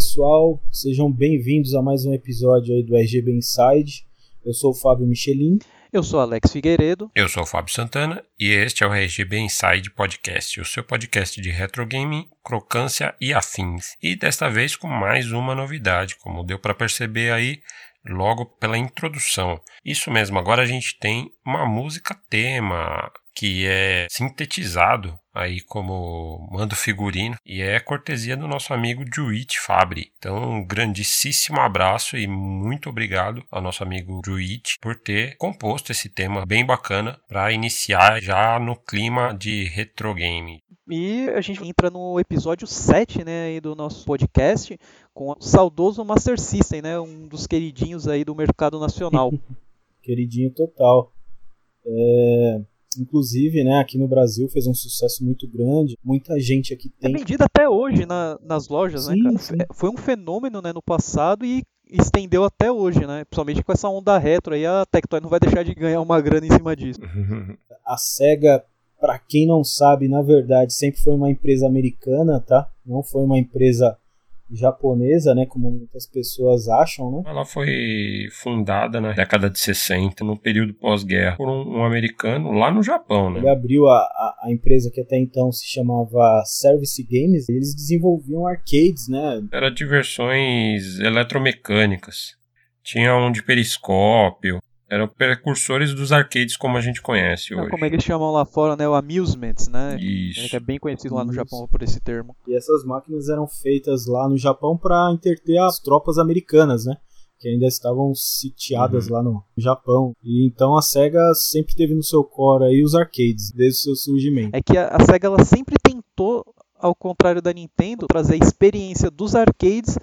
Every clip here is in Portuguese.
pessoal, sejam bem-vindos a mais um episódio aí do RGB Inside. Eu sou o Fábio Michelin. Eu sou Alex Figueiredo. Eu sou o Fábio Santana e este é o RGB Inside Podcast, o seu podcast de retro gaming, crocância e afins. E desta vez com mais uma novidade, como deu para perceber aí logo pela introdução. Isso mesmo, agora a gente tem uma música tema que é sintetizado aí como mando figurino e é cortesia do nosso amigo Juit Fabri. Então, um grandíssimo abraço e muito obrigado ao nosso amigo Juit por ter composto esse tema bem bacana para iniciar já no clima de retro game. E a gente entra no episódio 7, né, aí do nosso podcast com o saudoso Master System, né, um dos queridinhos aí do mercado nacional. Queridinho total. É, Inclusive, né, aqui no Brasil fez um sucesso muito grande. Muita gente aqui tem. É vendido até hoje na, nas lojas, né, sim, né, cara? Sim. Foi um fenômeno, né, no passado e estendeu até hoje, né? Principalmente com essa onda retro aí, a Tectoy não vai deixar de ganhar uma grana em cima disso. a SEGA, para quem não sabe, na verdade, sempre foi uma empresa americana, tá? Não foi uma empresa japonesa, né, como muitas pessoas acham, né? Ela foi fundada na década de 60, no período pós-guerra, por um, um, americano lá no Japão, né? Ele abriu a, a, a, empresa que até então se chamava Service Games, eles desenvolviam arcades, né? Era diversões eletromecânicas. Tinha um de periscópio, eram precursores dos arcades como a gente conhece hoje. Como eles chamam lá fora, né? O Amusements, né? Isso. É, que é bem conhecido lá no Japão por esse termo. E essas máquinas eram feitas lá no Japão para interter as tropas americanas, né? Que ainda estavam sitiadas uhum. lá no Japão. E então a SEGA sempre teve no seu core aí os arcades, desde o seu surgimento. É que a, a SEGA ela sempre tentou, ao contrário da Nintendo, trazer a experiência dos arcades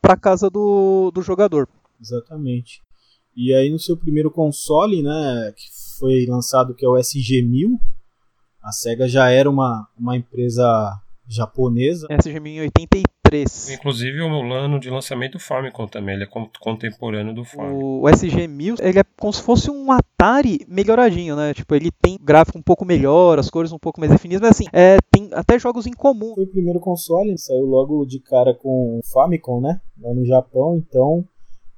para casa do, do jogador. Exatamente. E aí no seu primeiro console, né, que foi lançado que é o SG-1000, a SEGA já era uma, uma empresa japonesa. SG-1000 em 83. Inclusive o ano de lançamento do Famicom também, ele é contemporâneo do Famicom. O SG-1000, ele é como se fosse um Atari melhoradinho, né? Tipo, ele tem gráfico um pouco melhor, as cores um pouco mais definidas, mas assim, é, tem até jogos em comum. Foi o primeiro console, saiu logo de cara com o Famicom, né? Lá no Japão, então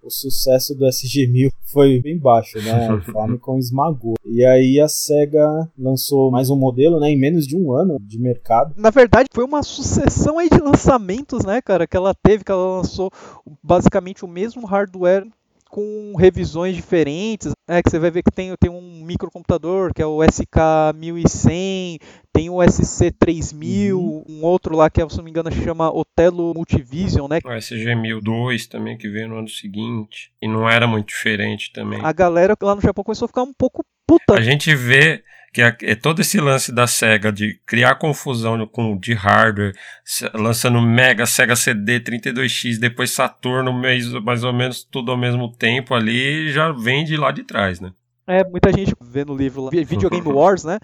o sucesso do SG-1000 foi bem baixo, né? O Famicom esmagou. E aí a SEGA lançou mais um modelo, né? Em menos de um ano de mercado. Na verdade, foi uma sucessão aí de lançamentos, né, cara? Que ela teve, que ela lançou basicamente o mesmo hardware com revisões diferentes. É que você vai ver que tem, tem um microcomputador que é o SK1100, tem o SC3000, uhum. um outro lá que, se não me engano, chama Otelo Multivision, né? O SG1002 também, que veio no ano seguinte. E não era muito diferente também. A galera lá no Japão começou a ficar um pouco puta. A gente vê que é, é, todo esse lance da SEGA de criar confusão com, de hardware, lançando Mega, Sega CD, 32X, depois Saturno, mais, mais ou menos tudo ao mesmo tempo ali, já vem de lá de trás, né? É, muita gente vê no livro lá, Videogame Wars, né?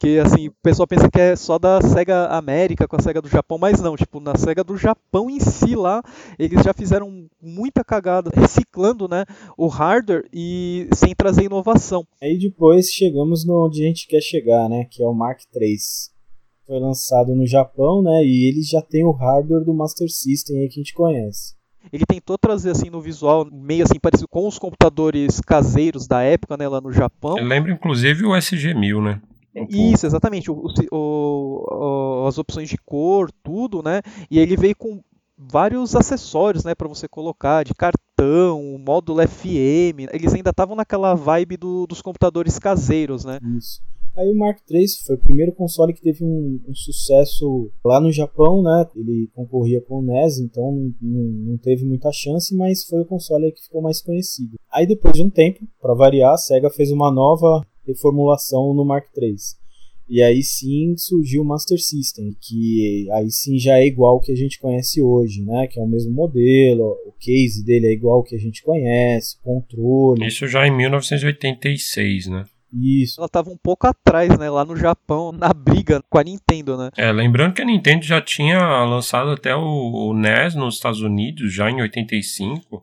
Que assim, o pessoal pensa que é só da SEGA América com a SEGA do Japão, mas não, tipo, na SEGA do Japão em si lá, eles já fizeram muita cagada reciclando, né, o hardware e sem trazer inovação. Aí depois chegamos no onde a gente quer chegar, né, que é o Mark III. Foi lançado no Japão, né, e ele já tem o hardware do Master System aí que a gente conhece. Ele tentou trazer assim no visual meio assim parecido com os computadores caseiros da época, né, lá no Japão. Eu lembro inclusive o SG-1000, né? Isso, exatamente. O, o, o, as opções de cor, tudo, né? E ele veio com vários acessórios, né, para você colocar, de cartão, módulo FM. Eles ainda estavam naquela vibe do, dos computadores caseiros, né? Isso. Aí o Mark III foi o primeiro console que teve um, um, sucesso lá no Japão, né? Ele concorria com o NES, então não, não, teve muita chance, mas foi o console que ficou mais conhecido. Aí depois de um tempo, para variar, a Sega fez uma nova reformulação no Mark III. E aí sim surgiu o Master System, que aí sim já é igual ao que a gente conhece hoje, né? Que é o mesmo modelo, o case dele é igual ao que a gente conhece, o controle. Isso já em 1986, né? Isso. Ela estava um pouco atrás, né? Lá no Japão, na briga com a Nintendo, né? É, lembrando que a Nintendo já tinha lançado até o, o NES nos Estados Unidos, já em 85.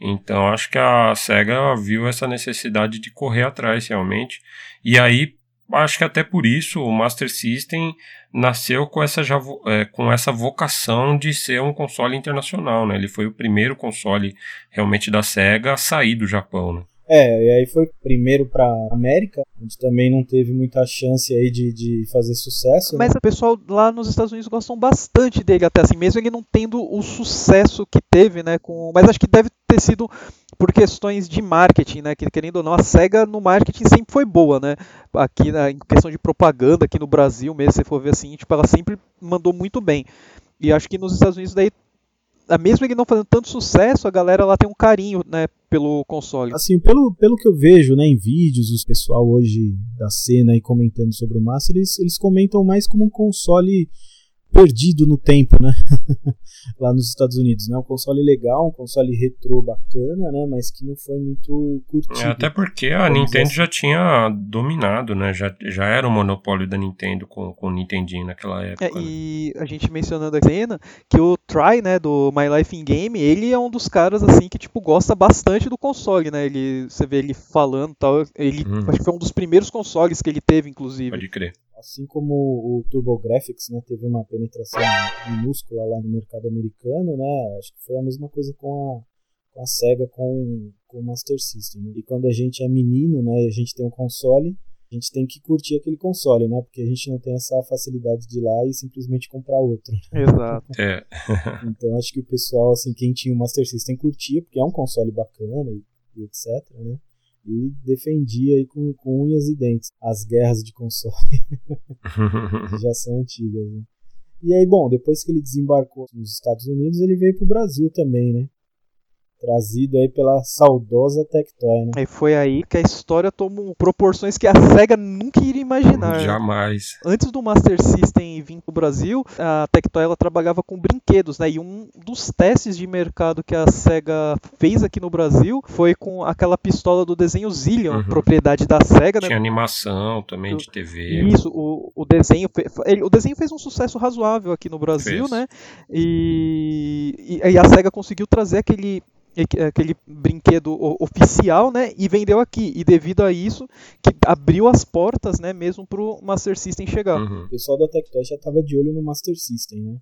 Então acho que a SEGA viu essa necessidade de correr atrás realmente. E aí acho que até por isso o Master System nasceu com essa, já, é, com essa vocação de ser um console internacional, né? Ele foi o primeiro console realmente da SEGA a sair do Japão, né? É, e aí foi primeiro pra América, onde também não teve muita chance aí de, de fazer sucesso. Mas né? o pessoal lá nos Estados Unidos gostam bastante dele, até assim, mesmo ele não tendo o sucesso que teve, né? Com... Mas acho que deve ter sido por questões de marketing, né? Que querendo ou não, a SEGA no marketing sempre foi boa, né? Aqui na, em questão de propaganda, aqui no Brasil mesmo, se for ver assim, tipo, ela sempre mandou muito bem. E acho que nos Estados Unidos daí mesmo ele não fazendo tanto sucesso, a galera lá tem um carinho, né, pelo console. Assim, pelo, pelo que eu vejo, né, em vídeos, o pessoal hoje da cena aí comentando sobre o Master, eles, eles comentam mais como um console perdido no tempo, né? Lá nos Estados Unidos, né? Um console legal, um console retrô bacana, né? Mas que não foi muito curtido. É, até porque a Nintendo assim. já tinha dominado, né? Já, já era o monopólio da Nintendo com, com o Nintendinho naquela é, época. É, e a gente mencionando a cena que o Try, né, do My Life in Game, ele é um dos caras, assim, que, tipo, gosta bastante do console, né? Ele, você vê ele falando tal. Ele, hum. acho que foi um dos primeiros consoles que ele teve, inclusive. Pode crer. Assim como o TurboGrafx né, teve uma penetração minúscula lá no mercado americano, né, acho que foi a mesma coisa com a, com a SEGA com, com o Master System. Né? E quando a gente é menino, né, a gente tem um console, a gente tem que curtir aquele console, né? Porque a gente não tem essa facilidade de ir lá e simplesmente comprar outro. Exato. É. então acho que o pessoal, assim, quem tinha o Master System curtia, porque é um console bacana e, e etc, né? E defendia aí com, com unhas e dentes. As guerras de console já são antigas, né? E aí, bom, depois que ele desembarcou nos Estados Unidos, ele veio pro Brasil também, né? Trazido aí pela saudosa Tectoy, né? E foi aí que a história tomou proporções que a SEGA nunca iria imaginar. Né? Jamais. Antes do Master System vir para o Brasil, a Tectoy ela trabalhava com brinquedos, né? E um dos testes de mercado que a SEGA fez aqui no Brasil foi com aquela pistola do desenho Zillion, uhum. propriedade da SEGA, né? Tinha animação também de TV. Isso, o, o desenho ele, o desenho fez um sucesso razoável aqui no Brasil, fez. né? E, e, e a SEGA conseguiu trazer aquele aquele brinquedo oficial, né, e vendeu aqui. E devido a isso, que abriu as portas, né, mesmo pro Master System chegar. Uhum. O pessoal da Tectoy já estava de olho no Master System, né?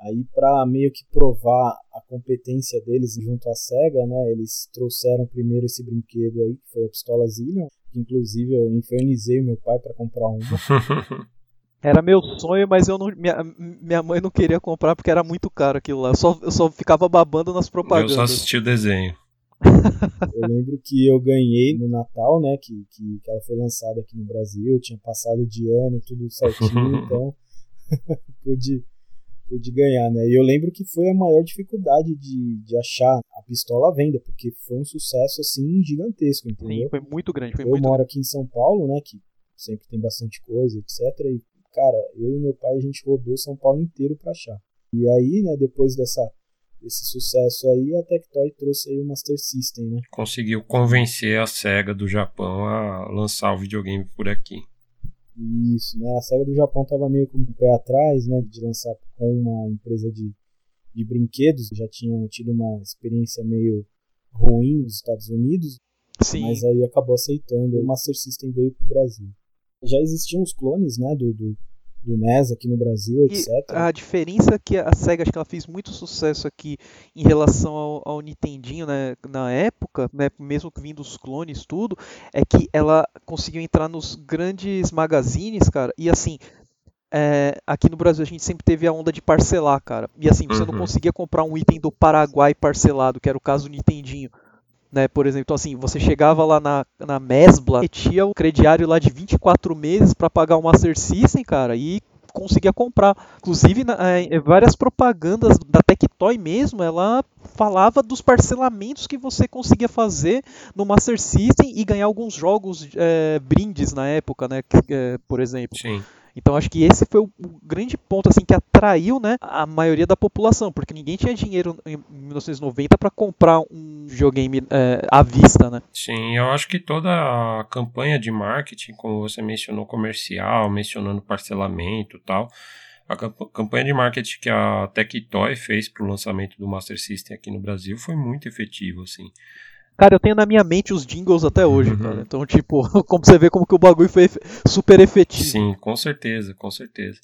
Aí para meio que provar a competência deles junto à Sega, né, eles trouxeram primeiro esse brinquedo aí, que foi a pistola Zillion, que inclusive eu infernizei meu pai para comprar uma. Era meu sonho, mas eu não, minha, minha mãe não queria comprar porque era muito caro aquilo lá. Eu só, eu só ficava babando nas propagandas. Eu só assisti o desenho. eu lembro que eu ganhei no Natal, né? Que, que, que ela foi lançada aqui no Brasil, tinha passado de ano, tudo certinho, então pude, pude ganhar, né? E eu lembro que foi a maior dificuldade de, de achar a pistola à venda, porque foi um sucesso assim gigantesco, entendeu? Sim, foi muito grande. Foi eu muito moro grande. aqui em São Paulo, né? Que sempre tem bastante coisa, etc. E cara, eu e meu pai a gente rodou São Paulo inteiro para achar. E aí, né, depois dessa desse sucesso aí, a Tectoy trouxe aí o Master System, né? Conseguiu convencer a SEGA do Japão a lançar o videogame por aqui. Isso, né? A SEGA do Japão tava meio com o pé atrás, né, de lançar com uma empresa de, de brinquedos, já tinham tido uma experiência meio ruim nos Estados Unidos, Sim. mas aí acabou aceitando. O Master System veio pro Brasil já existiam os clones, né, do, do, do NES aqui no Brasil, etc. E a diferença que a SEGA acho que ela fez muito sucesso aqui em relação ao, ao Nintendinho né, na época, né, mesmo que vindo os clones tudo, é que ela conseguiu entrar nos grandes magazines, cara, e assim, é, aqui no Brasil a gente sempre teve a onda de parcelar, cara. E assim, você uhum. não conseguia comprar um item do Paraguai parcelado, que era o caso do Nintendinho né? Por exemplo, então, assim, você chegava lá na, na Mesbla, tinha o crediário lá de 24 meses para pagar o Master System, cara, e conseguia comprar. Inclusive, na, é, várias propagandas da Tectoy mesmo, ela falava dos parcelamentos que você conseguia fazer no Master System e ganhar alguns jogos é, brindes na época, né? É, por exemplo. Sim. Então acho que esse foi o, grande ponto assim que atraiu, né, a maioria da população, porque ninguém tinha dinheiro em 1990 para comprar um videogame é, à vista, né? Sim, eu acho que toda a campanha de marketing, como você mencionou, comercial, mencionando parcelamento, tal, a campanha de marketing que a Tectoy fez para o lançamento do Master System aqui no Brasil foi muito efetiva, assim. Cara, eu tenho na minha mente os jingles até hoje, uhum. cara. Então, tipo, como você vê como que o bagulho foi super efetivo. Sim, com certeza, com certeza.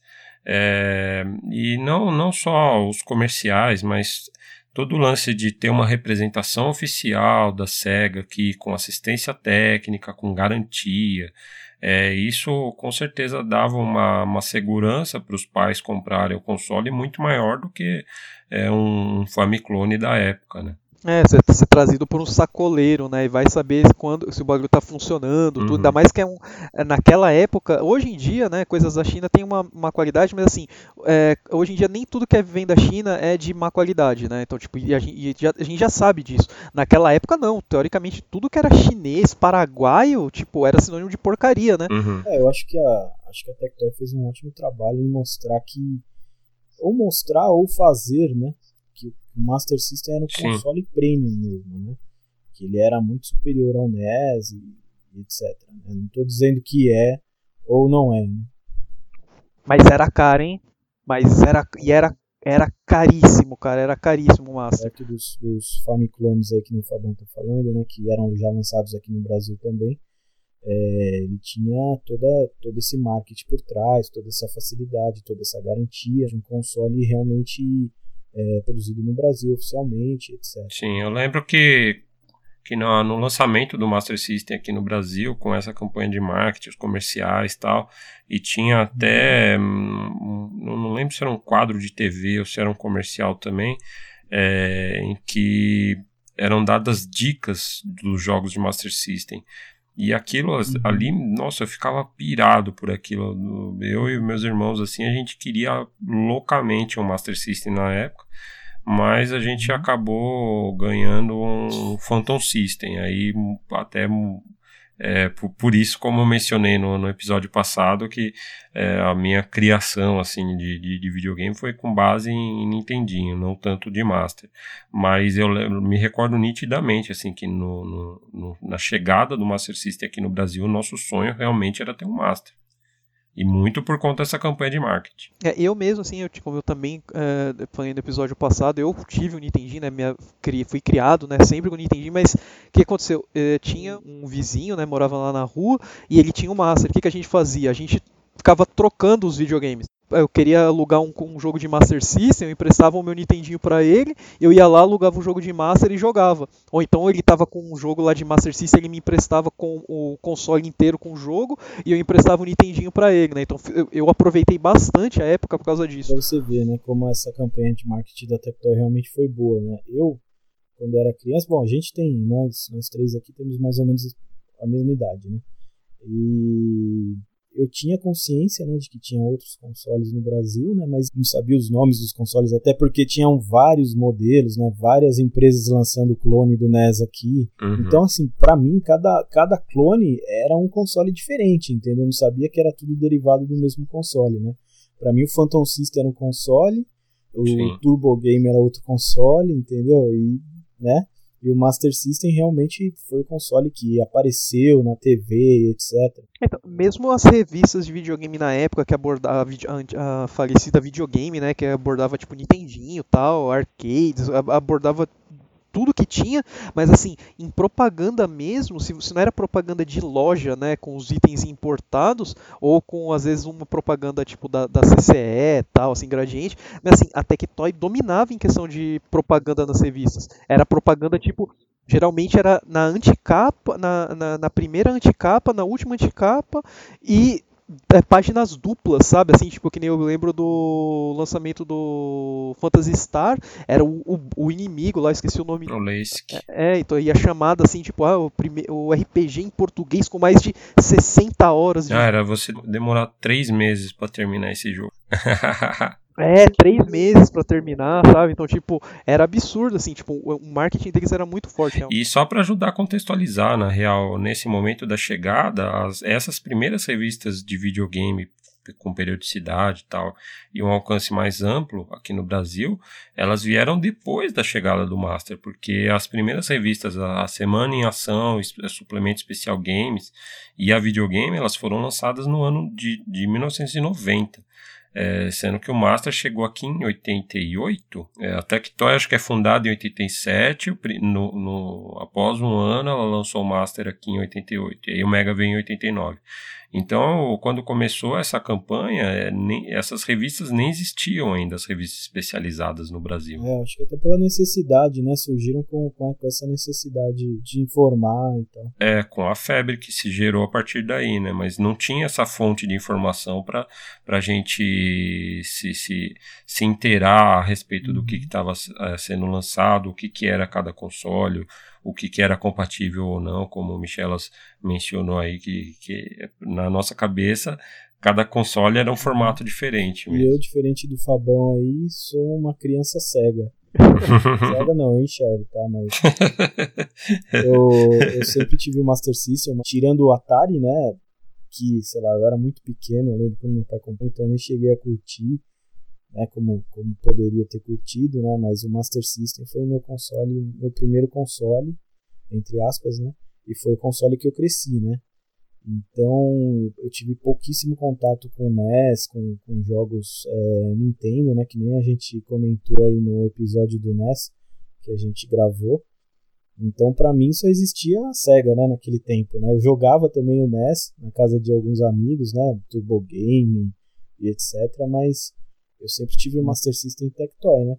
É, e não, não só os comerciais, mas todo o lance de ter uma representação oficial da SEGA aqui, com assistência técnica, com garantia. É, isso com certeza dava uma, uma segurança para os pais comprarem o console muito maior do que é, um Famiclone da época, né? É, ser, ser trazido por um sacoleiro, né? E vai saber quando, se o bagulho tá funcionando, uhum. tudo. Ainda mais que é um. É, naquela época, hoje em dia, né, coisas da China tem uma, uma qualidade, mas assim, é, hoje em dia nem tudo que vem da China é de má qualidade, né? Então, tipo, e a, gente, e já, a gente já sabe disso. Naquela época, não. Teoricamente, tudo que era chinês, paraguaio, tipo, era sinônimo de porcaria, né? Uhum. É, eu acho que a, acho que a Tectoy fez um ótimo trabalho em mostrar que. Ou mostrar ou fazer, né? O Master System era um Sim. console premium mesmo, né? Que ele era muito superior ao NES e, e etc. Né? Não estou dizendo que é ou não é, né? Mas era caro, hein? Mas era e era era caríssimo, cara, era caríssimo o Master. Perto dos, dos Famiclones aí que o Fabão tá falando, né? Que eram já lançados aqui no Brasil também. É, ele tinha toda, todo esse marketing por trás, toda essa facilidade, toda essa garantia de um console realmente é, produzido no Brasil oficialmente, etc. Sim, eu lembro que, que no, no, lançamento do Master System aqui no Brasil, com essa campanha de marketing, os comerciais e tal, e tinha até, hum, não lembro se era um quadro de TV ou se era um comercial também, é, em que eram dadas dicas dos jogos de Master System. E aquilo uhum. ali, nossa, eu ficava pirado por aquilo. Eu e meus irmãos, assim, a gente queria loucamente um Master System na época, mas a gente uhum. acabou ganhando um Phantom System. Aí até é, por, por, isso, como eu mencionei no, no episódio passado, que é, a minha criação assim de, de, de, videogame foi com base em, em Nintendinho, não tanto de Master. Mas eu me recordo nitidamente assim que no, no, no, na chegada do Master System aqui no Brasil, o nosso sonho realmente era ter um Master. E muito por conta dessa campanha de marketing. É, eu mesmo, assim, eu, como eu também é, falei no episódio passado, eu tive um Nintendinho, né? Minha, fui criado, né? Sempre com o Nintendinho, mas o que aconteceu? É, tinha um vizinho, né? Morava lá na rua e ele tinha um Master. O que, que a gente fazia? A gente ficava trocando os videogames eu queria alugar um, um, jogo de Master System, eu emprestava o meu Nintendinho para ele, eu ia lá, alugava o jogo de Master e jogava. Ou então ele tava com um jogo lá de Master System, ele me emprestava com o console inteiro com o jogo e eu emprestava o Nintendinho para ele, né? Então eu, eu, aproveitei bastante a época por causa disso. Pra você ver, né, como essa campanha de marketing da Tectoy realmente foi boa, né? Eu, quando era criança, bom, a gente tem, nós, nós três aqui temos mais ou menos a mesma idade, né? E eu tinha consciência né, de que tinha outros consoles no Brasil, né, mas não sabia os nomes dos consoles, até porque tinham vários modelos, né, várias empresas lançando clone do NES aqui. Uhum. Então, assim, para mim, cada, cada clone era um console diferente, entendeu? Eu não sabia que era tudo derivado do mesmo console, né? Para mim, o Phantom System era um console, o Sim. Turbo Game era outro console, entendeu? E, né? E o Master System realmente foi o console que apareceu na TV, etc. Então, mesmo as revistas de videogame na época que abordava a, a falecida videogame, né, que abordava tipo Nintendinho, tal, arcades, abordava tudo que tinha, mas assim, em propaganda mesmo, se, se não era propaganda de loja, né, com os itens importados, ou com às vezes uma propaganda tipo da, da CCE, tal, assim, gradiente, mas assim, a Tectoy dominava em questão de propaganda nas revistas. Era propaganda tipo, geralmente era na anticapa, na, na, na primeira anticapa, na última anticapa, e é, páginas duplas, sabe? Assim, tipo, que nem eu lembro do lançamento do Phantasy Star, era o, o, o inimigo lá, esqueci o nome. O Leisk. É, então, e a chamada assim, tipo, ah, o, prime... o RPG em português com mais de 60 horas de. Ah, era você demorar 3 meses para terminar esse jogo. É, três meses para terminar, sabe? Então, tipo, era absurdo, assim, tipo, o marketing deles era muito forte. Realmente. E só para ajudar a contextualizar, na real, nesse momento da chegada, as, essas primeiras revistas de videogame com periodicidade e tal, e um alcance mais amplo aqui no Brasil, elas vieram depois da chegada do Master, porque as primeiras revistas, a Semana em Ação, a Suplemento Especial Games e a Videogame, elas foram lançadas no ano de, de 1990. É, sendo que o Master chegou aqui em 88. É, a Tectoy acho que é fundada em 87. No, no, após um ano, ela lançou o Master aqui em 88. E aí o Mega veio em 89. Então, quando começou essa campanha, é, nem, essas revistas nem existiam ainda, as revistas especializadas no Brasil. É, acho que até pela necessidade, né? Surgiram com, com essa necessidade de informar e tal. É, com a febre que se gerou a partir daí, né? Mas não tinha essa fonte de informação para a gente se, se, se inteirar a respeito uhum. do que estava é, sendo lançado, o que, que era cada console, o que, que era compatível ou não, como o Michelas mencionou aí, que, que na nossa cabeça cada console era um formato diferente. Mesmo. E eu, diferente do Fabão aí, sou uma criança cega. cega não, eu enxergo, tá? Mas eu, eu sempre tive o Master System, tirando o Atari, né? Que, sei lá, eu era muito pequeno, eu lembro quando meu pai comprou, então eu nem cheguei a curtir né, como, como poderia ter curtido, né, mas o Master System foi o meu console, meu primeiro console, entre aspas, né, e foi o console que eu cresci, né. Então eu tive pouquíssimo contato com o NES, com, com jogos é, Nintendo, né, que nem a gente comentou aí no episódio do NES que a gente gravou. Então para mim só existia a Sega, né, naquele tempo, né. Eu jogava também o NES na casa de alguns amigos, né, Turbo Game e etc, mas eu sempre tive o Master System Tectoy, né?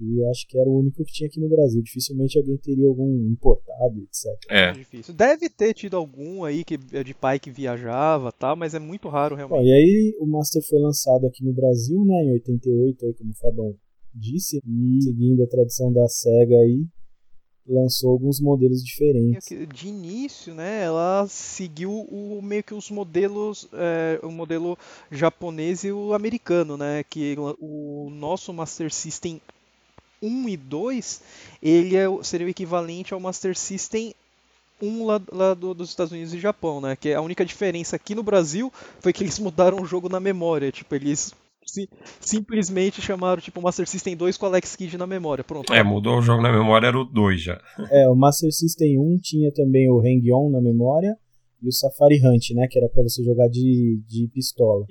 E acho que era o único que tinha aqui no Brasil. Dificilmente alguém teria algum importado, etc. É. Difícil. Deve ter tido algum aí que é de pai que viajava, tá? Mas é muito raro realmente. Bom, e aí o Master foi lançado aqui no Brasil, né? Em 88, aí, como o Fabão disse. E seguindo a tradição da SEGA aí, lançou alguns modelos diferentes. De início, né, ela seguiu o, meio que os modelos, é, o modelo japonês e o americano, né, que o nosso Master System 1 e 2, ele é, seria o equivalente ao Master System 1 lá, lá do, dos Estados Unidos e Japão, né, que a única diferença aqui no Brasil foi que eles mudaram o jogo na memória, tipo, eles simplesmente chamaram tipo Master System 2 com Alex Kidd na memória. Pronto. É, mudou o jogo na memória, era o 2 já. É, o Master System 1 tinha também o Hang-On na memória e o Safari Hunt, né? Que era para você jogar de, de pistola.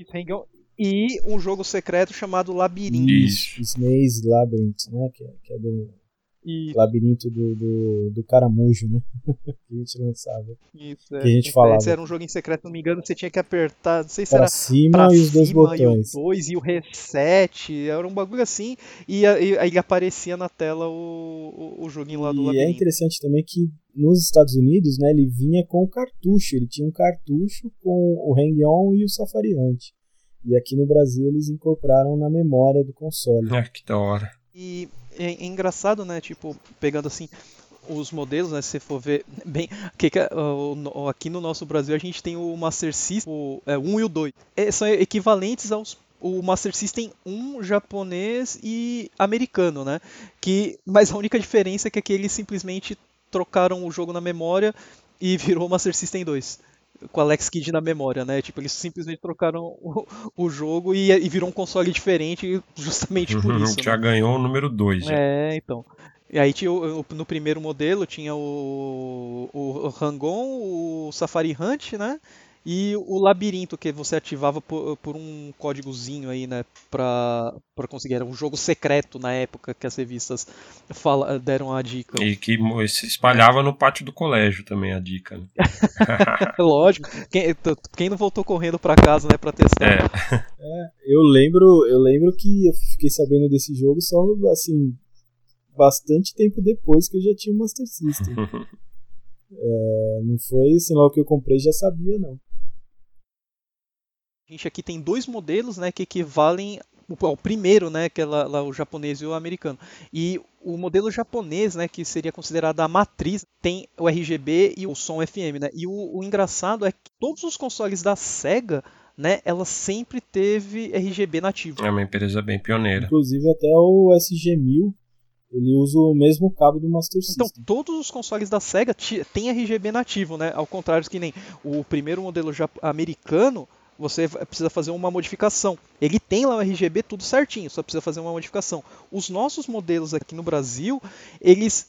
E um jogo secreto chamado Labirinto. Isso. Snake's Labyrinth, né? Que é, que é do e... Labirinto do, do, do Caramujo, né? que a gente lançava. Isso, é. Que a gente falava. Esse era um jogo em secreto, não me engano, você tinha que apertar, não sei se pra era cima pra e os dois botões. E o 2 e o reset, era um bagulho assim, e aí aparecia na tela o, o, o joguinho lá do e labirinto. E é interessante também que nos Estados Unidos, né, ele vinha com o cartucho, ele tinha um cartucho com o Hang-On e o Safari Hunt. E aqui no Brasil eles incorporaram na memória do console. Ah, que da hora. E é, é engraçado, né? Tipo, pegando assim os modelos, né? Se você for ver bem, que, que, uh, aqui no nosso Brasil a gente tem o Master System o é, 1 e o 2. É, são equivalentes aos o Master System 1 japonês e americano, né? Que, mas a única diferença é que aqui eles simplesmente trocaram o jogo na memória e virou Master System 2 com Alex Kidd na memória, né? Tipo, eles simplesmente trocaram o, o jogo e, e, virou um console diferente justamente por uhum, isso. Já né? ganhou o número 2. É, então. E aí tinha o, no primeiro modelo tinha o, o, o Rangon, o Safari Hunt, né? E o labirinto que você ativava por, por um códigozinho aí, né, pra, pra conseguir. Era um jogo secreto na época que as revistas fala, deram a dica. E que se espalhava no pátio do colégio também a dica. Né? Lógico. Quem, quem não voltou correndo para casa, né, pra testar? É. é. eu lembro, eu lembro que eu fiquei sabendo desse jogo só assim bastante tempo depois que eu já tinha o Master System. é, não foi assim logo que eu comprei já sabia não. A gente aqui tem dois modelos, né, que equivalem ao primeiro, né, que é lá, lá, o japonês e o americano. E o modelo japonês, né, que seria considerado a matriz, tem o RGB e o som FM, né? E o, o engraçado é que todos os consoles da Sega né, ela sempre teve RGB nativo. É uma empresa bem pioneira. Inclusive até o SG-1000 ele usa o mesmo cabo do Master System. Então, todos os consoles da Sega têm RGB nativo, né? Ao contrário que nem o primeiro modelo americano, você precisa fazer uma modificação. Ele tem lá o RGB tudo certinho, só precisa fazer uma modificação. Os nossos modelos aqui no Brasil, eles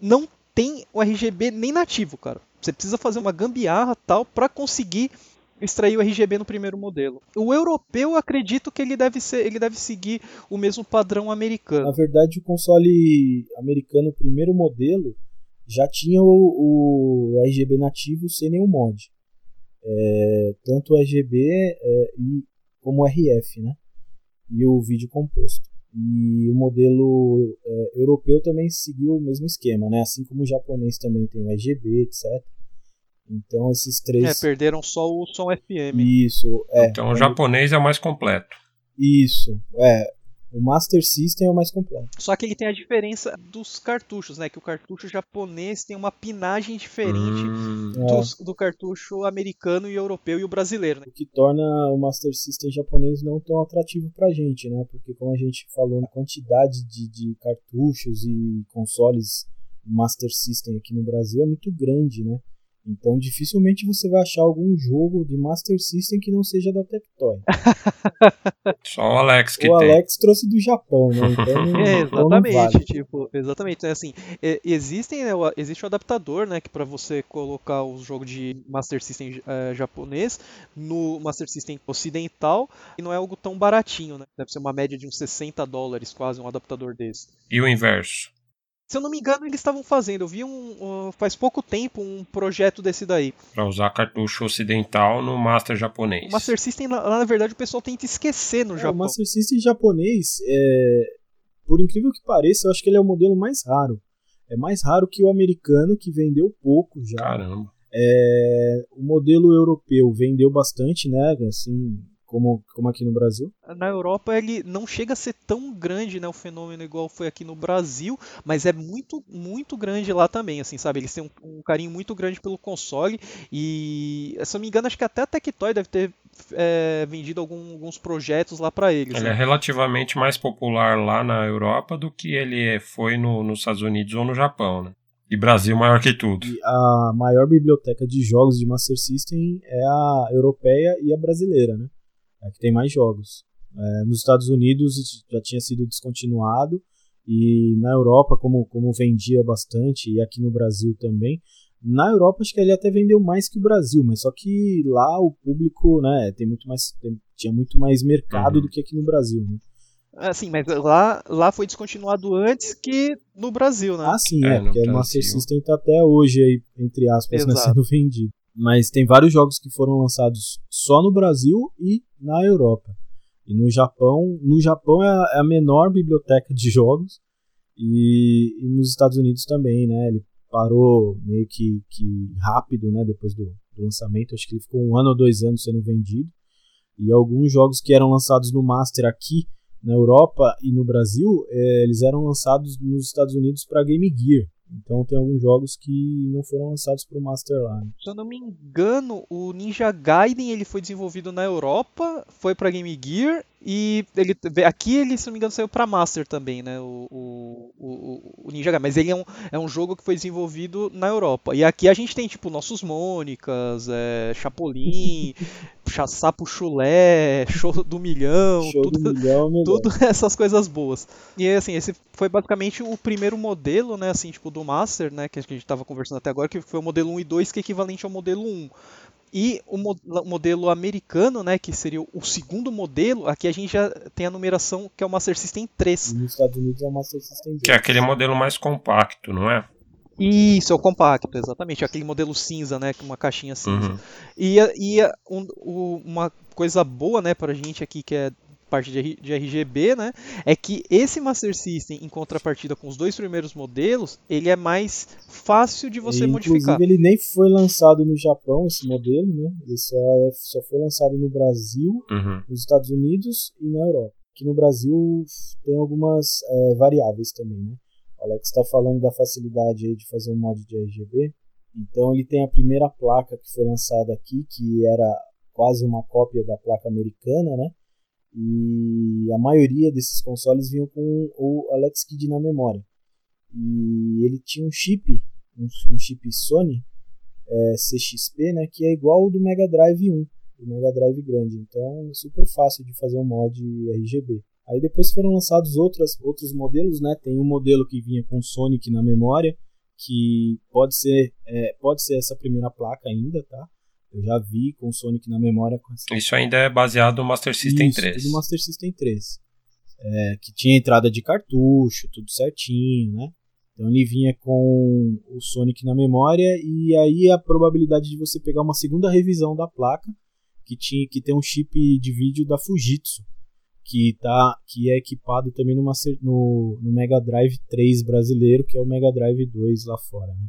não têm o RGB nem nativo, cara. Você precisa fazer uma gambiarra tal para conseguir extrair o RGB no primeiro modelo. O europeu, acredito que ele deve ser, ele deve seguir o mesmo padrão americano. Na verdade, o console americano, primeiro modelo, já tinha o, o RGB nativo sem nenhum mod. É, tanto o RGB é, e, como o RF, né? E o vídeo composto. E o modelo é, europeu também seguiu o mesmo esquema, né? Assim como o japonês também tem o RGB, etc. Então esses três. É, perderam só o som FM. Isso, é. Então o japonês é o mais completo. Isso, é. O Master System é o mais completo. Só que ele tem a diferença dos cartuchos, né? Que o cartucho japonês tem uma pinagem diferente Hum, do, do cartucho americano e europeu e o brasileiro, né? O que torna o Master System japonês não tão atrativo pra gente, né? Porque como a gente falou, a quantidade de, de cartuchos e consoles Master System aqui no Brasil é muito grande, né? Então dificilmente você vai achar algum jogo de Master System que não seja da Tectoy. só o Alex que o tem. Alex trouxe do Japão, né? Então, É, então exatamente, vale. tipo, exatamente, né, assim, existem, né, o- existe o adaptador, né, que para você colocar o jogo de Master System é, japonês no Master System ocidental, e não é algo tão baratinho, né, deve ser uma média de uns 60 dólares quase um adaptador desse. E o inverso. Se eu não me engano, eles estavam fazendo, eu vi um, um- faz pouco tempo um projeto desse daí. Pra usar cartucho ocidental no Master japonês. O Master System, lá, na verdade, o pessoal tenta esquecer no É, o Japão. Master System japonês, é, por incrível que pareça, eu acho que ele é o modelo mais raro. É mais raro que o americano, que vendeu pouco já. Caramba. É, o modelo europeu vendeu bastante, né? Assim, como, como aqui no Brasil. Na Europa ele não chega a ser tão grande, né, o fenômeno igual foi aqui no Brasil, mas é muito, muito grande lá também, assim, sabe? Eles têm um, um carinho muito grande pelo console e, se eu não me engano, acho que até a Tectoy deve ter é, vendido algum- alguns projetos lá pra eles. Ele né? é relativamente mais popular lá na Europa do que ele foi no- nos Estados Unidos ou no Japão, né? E Brasil maior que tudo. E a maior biblioteca de jogos de Master System é a europeia e a brasileira, né? É que tem mais jogos. É, nos Estados Unidos já tinha sido descontinuado e na Europa, como, como vendia bastante, e aqui no Brasil também. Na Europa acho que ele até vendeu mais que o Brasil, mas só que lá o público, né, tem muito mais, tem- tinha muito mais mercado Uhum. do que aqui no Brasil, né? Assim, mas lá, lá foi descontinuado antes que no Brasil, né? Ah, sim, É, é, porque o Brasil. Master System tá até hoje aí, entre aspas, né, sendo vendido. Mas tem vários jogos que foram lançados só no Brasil e na Europa. E no Japão, no Japão é a, é a menor biblioteca de jogos e, e nos Estados Unidos também, né? Ele parou meio que, que rápido, né? Depois do, do lançamento, acho que ele ficou um ano ou dois anos sendo vendido. E alguns jogos que eram lançados no Master aqui na Europa e no Brasil, eh, eles eram lançados nos Estados Unidos para Game Gear. Então tem alguns jogos que não foram lançados para o Master lá. né? Se eu não me engano, o Ninja Gaiden ele foi desenvolvido na Europa, foi pra Game Gear e ele aqui ele, se não me engano, saiu pra Master também, né? O, o, o, o Ninja Gaiden. Mas ele é um, é um jogo que foi desenvolvido na Europa. E aqui a gente tem, tipo, Nossos Mônicas, é, Chapolin, Cha- Sapo Chulé, Show do Milhão, Show tudo, do milhão é tudo essas coisas boas. E assim, esse foi basicamente o primeiro modelo, né, assim, tipo do Master, né, que a gente estava conversando até agora, que foi o modelo 1 e 2, que é equivalente ao modelo 1. E o mo- o modelo americano, né, que seria o segundo modelo, aqui a gente já tem a numeração que é o Master System 3. E nos Estados Unidos é o Master System 2. Que é aquele modelo mais compacto, não é? Isso, é o compacto, exatamente, aquele modelo cinza, né, com uma caixinha cinza. Uhum. E, e um- o- uma coisa boa, né, pra gente aqui que é parte de, RGB, né, é que esse Master System, em contrapartida com os dois primeiros modelos, ele é mais fácil de você E, modificar. Inclusive, ele nem foi lançado no Japão, esse modelo, né? Ele só, é, só foi lançado no Brasil, Uhum. nos Estados Unidos e na Europa. Aqui no Brasil tem algumas é, variáveis também, né? O Alex está falando da facilidade aí de fazer um mod de RGB. Então ele tem a primeira placa que foi lançada aqui, que era quase uma cópia da placa americana, né? E a maioria desses consoles vinham com o Alex Kidd na memória. E ele tinha um chip, um, um chip Sony é, CXP, né, que é igual ao do Mega Drive 1, do Mega Drive grande. Então, é super fácil de fazer um mod RGB. Aí depois foram lançados outras, outros modelos, né? Tem um modelo que vinha com Sonic na memória, que pode ser, é, pode ser essa primeira placa ainda, tá? Eu já vi com o Sonic na memória. Isso ainda é baseado no Master System Isso, 3. Tudo Master System 3. É, que tinha entrada de cartucho, tudo certinho, né? Então ele vinha com o Sonic na memória e aí a probabilidade de você pegar uma segunda revisão da placa que tinha que tem um chip de vídeo da Fujitsu que tá que é equipado também no, Master, no, no Mega Drive 3 brasileiro que é o Mega Drive 2 lá fora, né?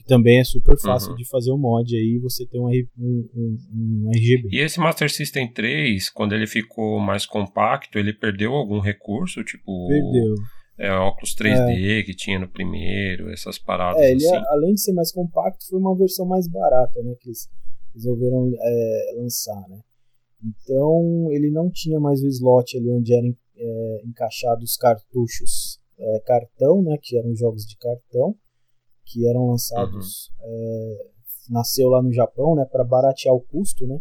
Que também é super fácil uhum. de fazer o um mod aí você tem um, um, um, um, RGB. E esse Master System 3, quando ele ficou mais compacto, ele perdeu algum recurso? Tipo. Perdeu. É, óculos 3D é. que tinha no primeiro, essas paradas é, ele, assim. além de ser mais compacto, foi uma versão mais barata, né? Que eles resolveram é, lançar, né? Então ele não tinha mais o slot ali onde eram é, encaixados os cartuchos é, cartão, né? Que eram jogos de cartão que eram lançados, uhum. é, nasceu lá no Japão, né, para baratear o custo, né?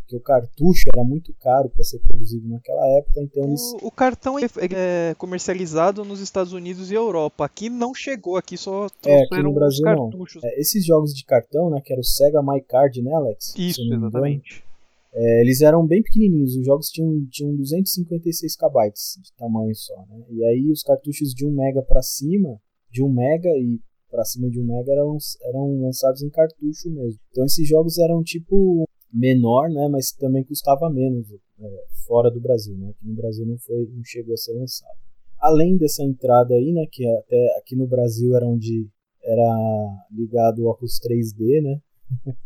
Porque o cartucho era muito caro para ser produzido naquela época, então eles... o, o cartão é, é comercializado nos Estados Unidos e Europa. Aqui não chegou, aqui só é, aqui no Brasil cartuchos. não. É, esses jogos de cartão, né, que era o Sega My Card, né, Alex? Isso, exatamente. É, eles eram bem pequenininhos, os jogos tinham, tinham 256 KB de tamanho só, né? E aí os cartuchos de 1 mega para cima, de 1 mega e para cima de um mega eram, eram lançados em cartucho mesmo. Então esses jogos eram tipo menor, né, mas também custava menos é, fora do Brasil, né? Aqui no Brasil não foi, não chegou a ser lançado. Além dessa entrada aí, né, que até aqui no Brasil era onde era ligado o óculos 3D, né?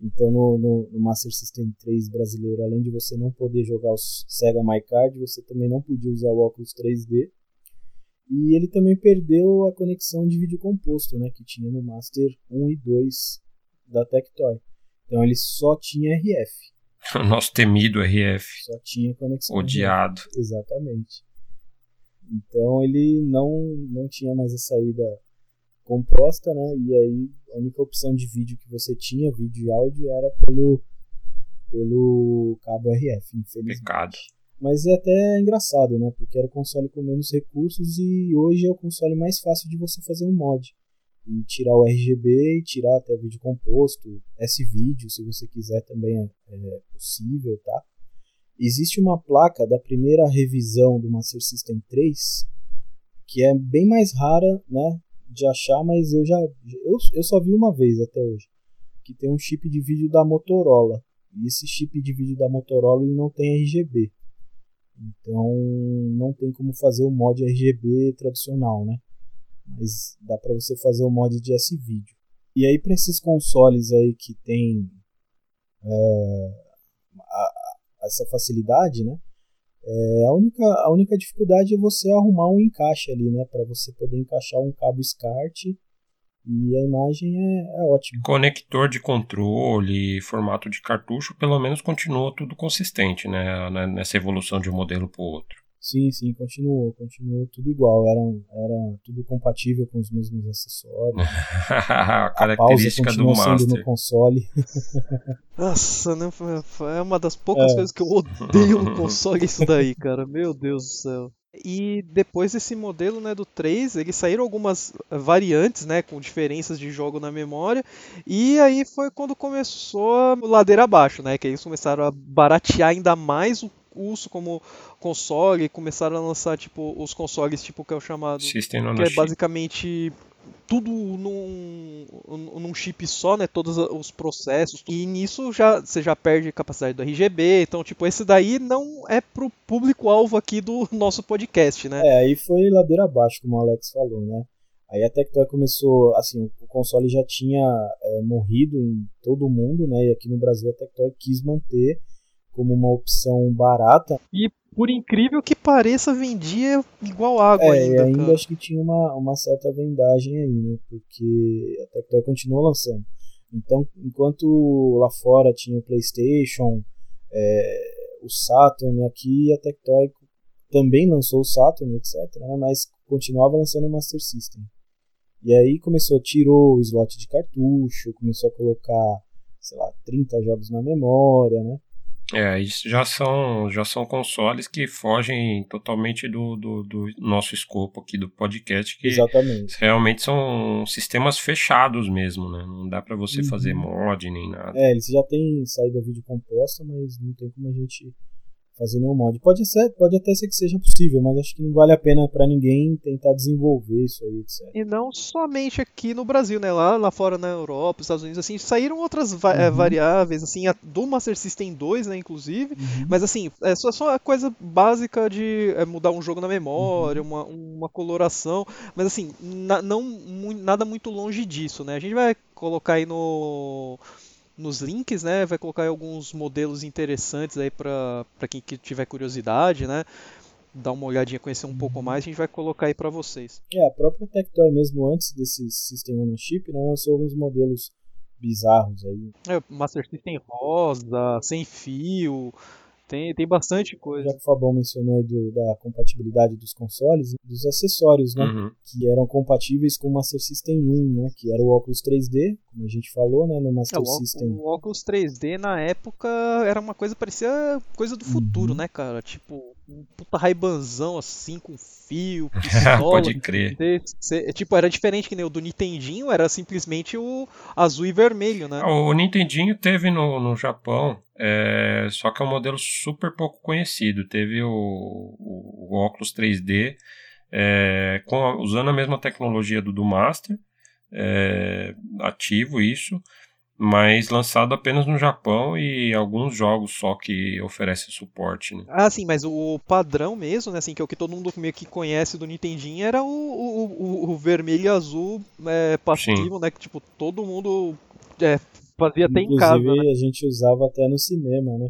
então no, no, no, Master System 3 brasileiro, além de você não poder jogar os Sega My Card, você também não podia usar o óculos 3D. E ele também perdeu a conexão de vídeo composto, né, que tinha no Master 1 e 2 da Tectoy. Então ele só tinha RF. O nosso temido RF. Só tinha conexão. Odiado. RF. Exatamente. Então ele não, não tinha mais a saída composta, né? E aí a única opção de vídeo que você tinha, vídeo e áudio, era pelo, pelo cabo RF, infelizmente. Pecado. Mas é até engraçado, né? Porque era o console com menos recursos e hoje é o console mais fácil de você fazer um mod. E tirar o RGB e tirar até vídeo composto, S-Vídeo, se você quiser também é, é possível, tá? Existe uma placa da primeira revisão do Master System 3 que é bem mais rara, né, de achar, mas eu já eu, eu só vi uma vez até hoje, que tem um chip de vídeo da Motorola. E esse chip de vídeo da Motorola ele não tem RGB. Então não tem como fazer o mod RGB tradicional, né? Mas dá para você fazer o mod de S-Video. E aí para esses consoles aí que tem é, a, a, essa facilidade, né? É, a, única, a única dificuldade é você arrumar um encaixe ali, né? Para você poder encaixar um cabo SCART e a imagem é, é ótima. Conector de controle, formato de cartucho, pelo menos continua tudo consistente, né? Nessa evolução de um modelo para o outro. Sim, sim, continuou, continuou tudo igual, era, era tudo compatível com os mesmos acessórios. a característica a do Master. no console. Nossa, né? É uma das poucas é. coisas que eu odeio no console isso daí, cara. Meu Deus do céu. E depois desse modelo né, do 3, eles saíram algumas variantes, né, com diferenças de jogo na memória, e aí foi quando começou a ladeira abaixo, né, que eles começaram a baratear ainda mais o uso como console, começaram a lançar tipo os consoles tipo que é o chamado, System que é basicamente tudo num, num chip só, né? Todos os processos. E nisso já você já perde capacidade do RGB. Então, tipo, esse daí não é pro público-alvo aqui do nosso podcast, né? É, aí foi ladeira abaixo, como o Alex falou, né? Aí a Tectoy começou, assim, o console já tinha é, morrido em todo o mundo, né? E aqui no Brasil a Tectoy quis manter como uma opção barata. E por incrível que pareça, vendia igual água é, ainda. ainda cara. acho que tinha uma, uma certa vendagem aí, né? Porque a Tectoy continuou lançando. Então, enquanto lá fora tinha o PlayStation, é, o Saturn, aqui a Tectoy também lançou o Saturn, etc. Né? Mas continuava lançando o Master System. E aí começou, tirou o slot de cartucho, começou a colocar, sei lá, 30 jogos na memória, né? É, isso já são, já são consoles que fogem totalmente do, do, do nosso escopo aqui do podcast, que Exatamente. realmente são sistemas fechados mesmo, né? Não dá para você uhum. fazer mod nem nada. É, eles já têm saída vídeo composta, mas não tem como a gente fazer nenhum mod. Pode, ser, pode até ser que seja possível, mas acho que não vale a pena para ninguém tentar desenvolver isso aí, etc. E não somente aqui no Brasil, né? Lá, lá fora na Europa, Estados Unidos, assim, saíram outras va eh, uhum. variáveis, assim, a, do Master System 2, né, inclusive. Uhum. Mas assim, é só, só a coisa básica de é, mudar um jogo na memória, uhum. uma, uma coloração. Mas assim, na, não nada muito longe disso, né? A gente vai colocar aí no nos links, né? Vai colocar alguns modelos interessantes aí para quem que tiver curiosidade, né? Dar uma olhadinha, conhecer um pouco mais, a gente vai colocar aí para vocês. É, a própria Tectoy mesmo antes desse System on Chip, né, lançou alguns modelos bizarros aí. É, Master System rosa, sem fio, tem, tem bastante coisa. Já que o Fabão mencionou aí do, da compatibilidade dos consoles, dos acessórios, né? Uhum. Que eram compatíveis com o Master System 1, né? Que era o óculos 3D, como a gente falou, né? No Master é, o, System. O óculos 3D na época era uma coisa, parecia coisa do futuro, uhum. né, cara? Tipo, um puta raibanzão assim, com fio, pistola. Pode crer. tipo, era diferente que nem o do Nintendinho, era simplesmente o azul e vermelho, né? O Nintendinho teve no, no Japão, é, só que é um modelo super pouco conhecido. Teve o, o, o óculos 3D, é, com, usando a mesma tecnologia do, do Master, é, ativo isso mas lançado apenas no Japão e alguns jogos só que oferecem suporte. Né? Ah, sim, mas o padrão mesmo, né, assim, que é o que todo mundo meio que conhece do Nintendinho, era o, o, o, o vermelho e azul é, passivo, sim. né, que tipo, todo mundo é, fazia até em casa. Inclusive né? a gente usava até no cinema, né?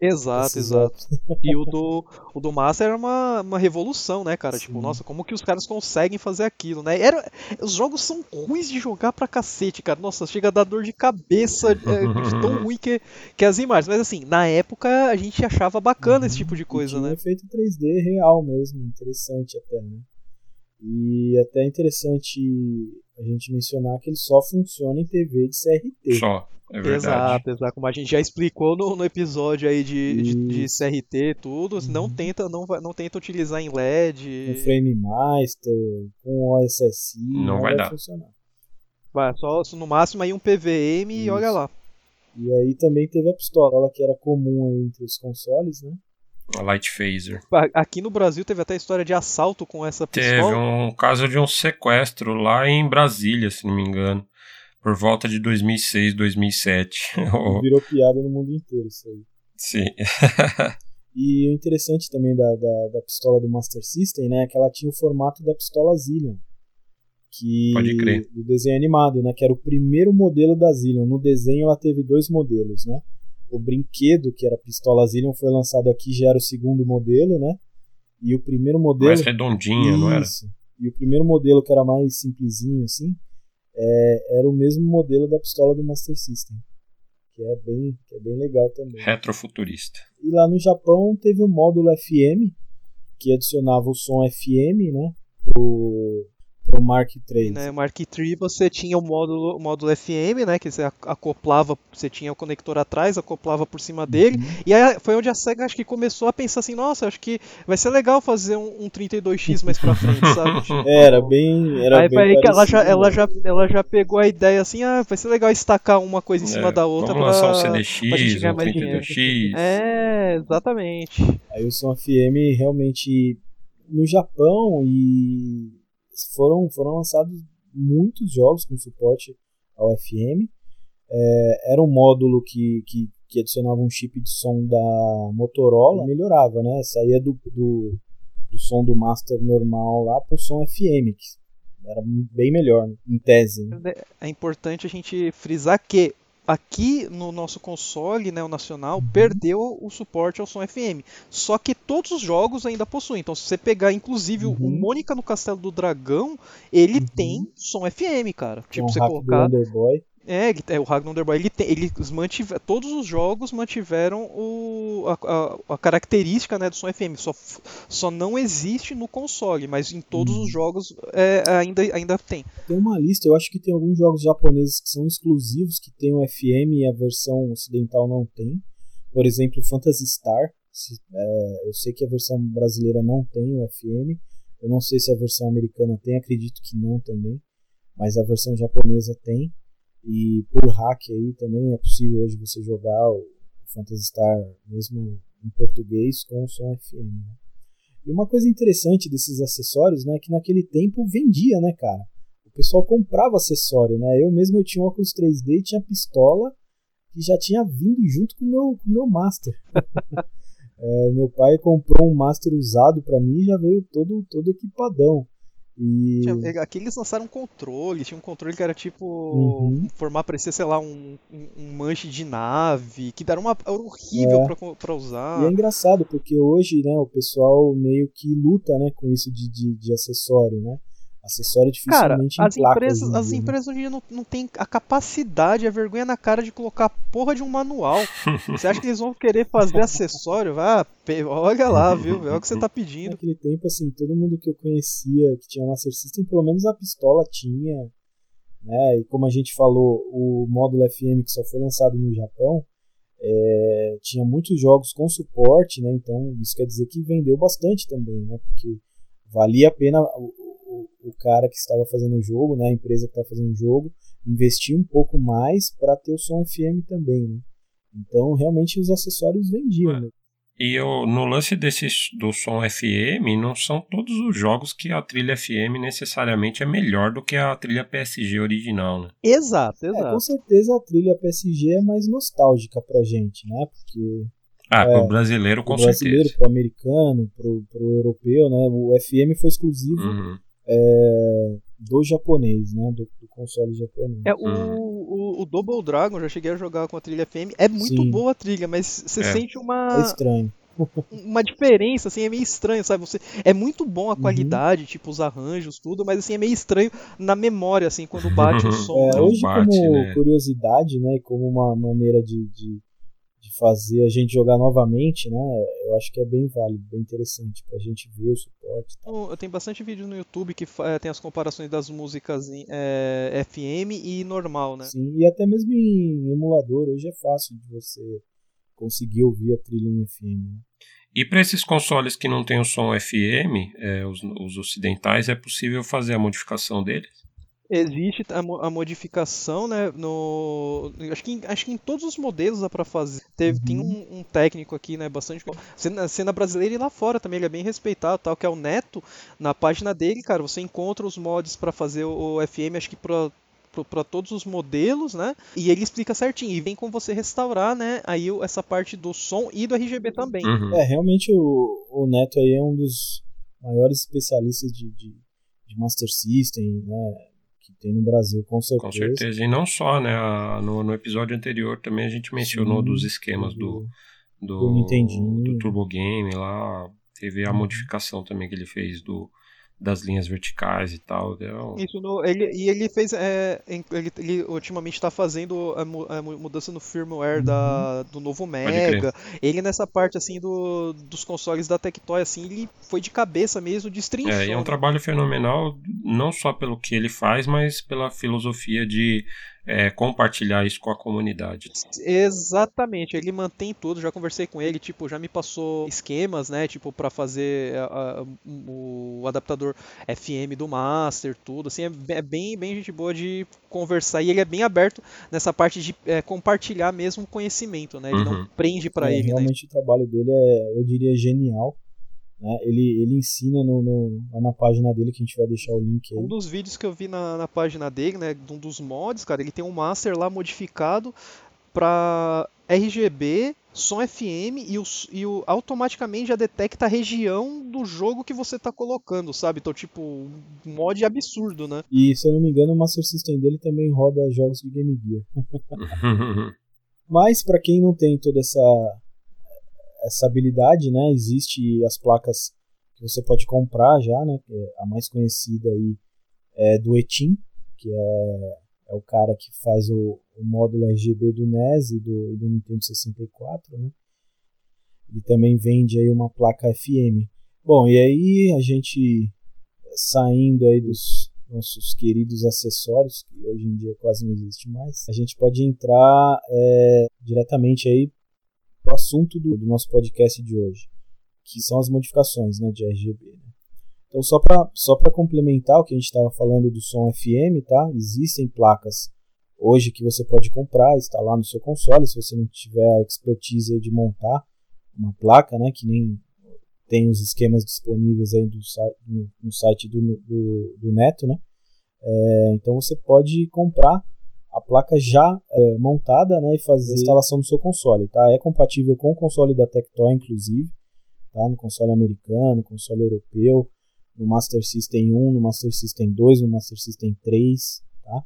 Exato, exato. E o do, o do Master era uma, uma revolução, né, cara? Tipo, Sim. Tipo, nossa, como que os caras conseguem fazer aquilo, né? Era, os jogos são ruins de jogar pra cacete, cara. Nossa, chega a dar dor de cabeça é, de tão ruim que, que as imagens. Mas assim, na época a gente achava bacana uhum. esse tipo de coisa, né? efeito 3D real mesmo, interessante até, né? E até interessante a gente mencionar que ele só funciona em TV de CRT. Só. É verdade. Exato, exato. Como a gente já explicou no, no episódio aí de, de, de, CRT, tudo, uhum. não tenta não, não tenta utilizar em LED. Com Frame Master, com OSSI, não, não vai, vai, dar. funcionar. Vai, só no máximo aí um PVM Isso. e olha lá. E aí também teve a pistola, que era comum entre os consoles, né? A Light Phaser. Aqui no Brasil teve até história de assalto com essa pistola. Teve um caso de um sequestro lá em Brasília, se não me engano por volta de 2006, 2007. Virou piada no mundo inteiro isso aí. Sim. e o interessante também da, da, da, pistola do Master System, né, é que ela tinha o formato da pistola Zillion. Que, Pode crer. Do desenho animado, né, que era o primeiro modelo da Zillion. No desenho ela teve dois modelos, né. O brinquedo, que era a pistola Zillion, foi lançado aqui, já era o segundo modelo, né. E o primeiro modelo... Mais redondinha, isso, não era? E o primeiro modelo, que era mais simplesinho, assim, é, era o mesmo modelo da pistola do Master System. Que é bem, que é bem legal também. Retrofuturista. E lá no Japão teve o módulo FM, que adicionava o som FM, né? Pro, pro Mark III. Né, Mark III você tinha o módulo, o módulo FM, né, que você acoplava, você tinha o conector atrás, acoplava por cima dele, uhum. e aí foi onde a SEGA acho que começou a pensar assim, nossa, acho que vai ser legal fazer um, um 32X mais pra frente, sabe? Tipo, era bem, era aí, bem aí que ela já, ela, já, ela já pegou a ideia assim, ah, vai ser legal estacar uma coisa em é, cima da outra vamos pra, lançar um CDX, um 32X. É, exatamente. Aí o som FM realmente no Japão e foram, foram lançados muitos jogos com suporte ao FM. É, era um módulo que, que, que, adicionava um chip de som da Motorola, melhorava, né? Saía do, do, do som do master normal lá para o som FM, que era bem melhor, em tese. Né? É importante a gente frisar que aqui no nosso console, né, o nacional, perdeu o suporte ao som FM. Só que todos os jogos ainda possuem. Então, se você pegar, inclusive, uhum. o Mônica no Castelo do Dragão, ele uhum. tem som FM, cara. Tipo, você colocar. É, é, o Ragnar ele tem, eles mantiver, todos os jogos mantiveram o, a, a, a, característica né, do som FM, só, só não existe no console, mas em todos hum. os jogos é, ainda, ainda tem. Tem uma lista, eu acho que tem alguns jogos japoneses que são exclusivos, que tem o FM e a versão ocidental não tem. Por exemplo, Phantasy Star. Se, é, eu sei que a versão brasileira não tem o FM. Eu não sei se a versão americana tem, acredito que não também. Mas a versão japonesa tem. E por hack aí também é possível hoje você jogar o Phantasy Star mesmo em português com o som FM. Né? E uma coisa interessante desses acessórios, né, é que naquele tempo vendia, né, cara? O pessoal comprava acessório, né? Eu mesmo eu tinha um óculos 3D e tinha pistola que já tinha vindo junto com o meu, com meu Master. é, meu pai comprou um Master usado para mim e já veio todo, todo equipadão. E... É, aqui eles lançaram um controle, tinha um controle que era tipo. Uhum. formar parecia, sei lá, um, um, um, manche de nave, que era, uma, era horrível é. pra, pra usar. E é engraçado, porque hoje, né, o pessoal meio que luta né, com isso de, de, de acessório, né? Acessório dificilmente cara, as empresas, as dia, né? empresas hoje em dia não, não têm a capacidade, a vergonha na cara de colocar a porra de um manual. Você acha que eles vão querer fazer acessório? Vá, olha lá, viu? É o que você tá pedindo. Naquele tempo, assim, todo mundo que eu conhecia que tinha Master System, pelo menos a pistola tinha. Né? E como a gente falou, o módulo FM que só foi lançado no Japão, é, tinha muitos jogos com suporte, né? Então isso quer dizer que vendeu bastante também, né? Porque valia a pena o, cara que estava fazendo o jogo, né, a empresa que estava fazendo o jogo, investir um pouco mais para ter o som FM também, né? Então, realmente os acessórios vendiam. Né? E eu, no lance desse, do som FM, não são todos os jogos que a trilha FM necessariamente é melhor do que a trilha PSG original, né? Exato, exato. É, com certeza a trilha PSG é mais nostálgica pra gente, né? Porque ah, é, pro brasileiro, com pro brasileiro, certeza. Pro americano, pro, pro europeu, né? O FM foi exclusivo uhum é, do japonês, né? Do, do, console japonês. É, o, o, o, Double Dragon, já cheguei a jogar com a trilha FM. É muito Sim. boa a trilha, mas você é. sente uma. É estranho. uma diferença, assim, é meio estranho, sabe? Você, é muito bom a uhum. qualidade, uhum. tipo, os arranjos, tudo, mas assim, é meio estranho na memória, assim, quando bate o som. É, hoje, bate, como né? curiosidade, né? Como uma maneira de de fazer a gente jogar novamente, né? Eu acho que é bem válido, bem interessante pra gente ver o suporte. Tá? Eu tenho bastante vídeo no YouTube que é, tem as comparações das músicas em, é, FM e normal, né? Sim, e até mesmo em emulador, hoje é fácil de você conseguir ouvir a trilha em FM. Né? E para esses consoles que não tem o som FM, é, os, os ocidentais, é possível fazer a modificação deles? Existe a, a, modificação, né? No, acho, que em, acho que em todos os modelos dá pra fazer. Teve, uhum. Tem um, um, técnico aqui, né? Bastante. Cena, cena brasileira e lá fora também, ele é bem respeitado, tal, que é o Neto. Na página dele, cara, você encontra os mods para fazer o, o, FM, acho que pra, para todos os modelos, né? E ele explica certinho. E vem com você restaurar, né? Aí essa parte do som e do RGB também. Uhum. É, realmente o, o Neto aí é um dos maiores especialistas de, de, de Master System, né? Que tem no Brasil, com certeza. Com certeza. E não só, né? no, no episódio anterior também a gente mencionou Sim, dos esquemas do, do, do, Nintendinho. do Turbo Game lá. Teve a uhum. modificação também que ele fez do, das linhas verticais e tal. Isso, no, ele, e ele fez. É, ele, ele ultimamente está fazendo a, mudança no firmware uhum. da, do novo Mega. Ele nessa parte assim do, dos consoles da Tectoy, assim, ele foi de cabeça mesmo, destrinchou. É, e é um trabalho fenomenal, não só pelo que ele faz, mas pela filosofia de é, compartilhar isso com a comunidade. Exatamente, ele mantém tudo. Já conversei com ele, tipo, já me passou esquemas, né? Tipo, para fazer a, a, o adaptador FM do Master, tudo. Assim, é, é, bem, bem gente boa de conversar e ele é bem aberto nessa parte de é, compartilhar mesmo conhecimento, né? Ele uhum. não prende para é, ele. Né? Realmente né? o trabalho dele é, eu diria, genial. Né? Ele, ele ensina no, no, na página dele, que a gente vai deixar o link aí. Um dos vídeos que eu vi na, na página dele, né, um dos mods, cara, ele tem um master lá modificado para RGB, som FM e, o, e o, automaticamente já detecta a região do jogo que você está colocando, sabe? Então, tipo, um mod absurdo, né? E se eu não me engano, o Master System dele também roda jogos de Game Gear. Mas, para quem não tem toda essa essa habilidade, né? Existe as placas que você pode comprar já, né? É a mais conhecida aí é do Etim, que é, é o cara que faz o, o módulo RGB do NES e do, do Nintendo 64, né? Ele também vende aí uma placa FM. Bom, e aí a gente saindo aí dos nossos queridos acessórios, que hoje em dia quase não existe mais, a gente pode entrar é, diretamente aí o assunto do, do nosso podcast de hoje, que são as modificações né, de RGB. Né? Então, só para só complementar o que a gente estava falando do som FM, tá? existem placas hoje que você pode comprar, instalar no seu console, se você não tiver a expertise de montar uma placa, né, que nem tem os esquemas disponíveis aí do, no, no site do, do, do Neto, né? É, então você pode comprar a placa já é, montada né, e fazer a instalação no seu console. Tá? É compatível com o console da Tectoy, inclusive, tá? no console americano, console europeu, no Master System 1, no Master System 2, no Master System 3. Tá?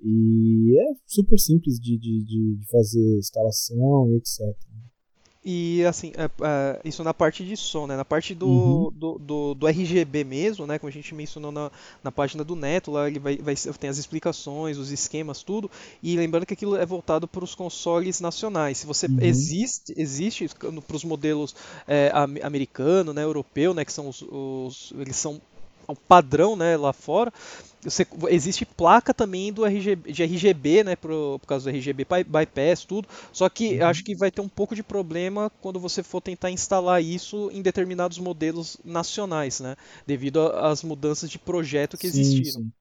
E é super simples de, de, de fazer instalação e etc. E assim, é, é, isso na parte de som, né? Na parte do, uhum. do, do, do, RGB mesmo, né? Como a gente mencionou na, na página do Neto, lá ele vai, vai tem as explicações, os esquemas, tudo. E lembrando que aquilo é voltado para os consoles nacionais. Se você uhum. existe, existe para os modelos é, americano, né, europeu, né? Que são os, os eles são o padrão, né, lá fora. Você, existe placa também do RGB, de RGB, né, por, por causa do RGB bypass, tudo. Só que uhum. acho que vai ter um pouco de problema quando você for tentar instalar isso em determinados modelos nacionais, né, devido às mudanças de projeto que sim, existiram. Sim.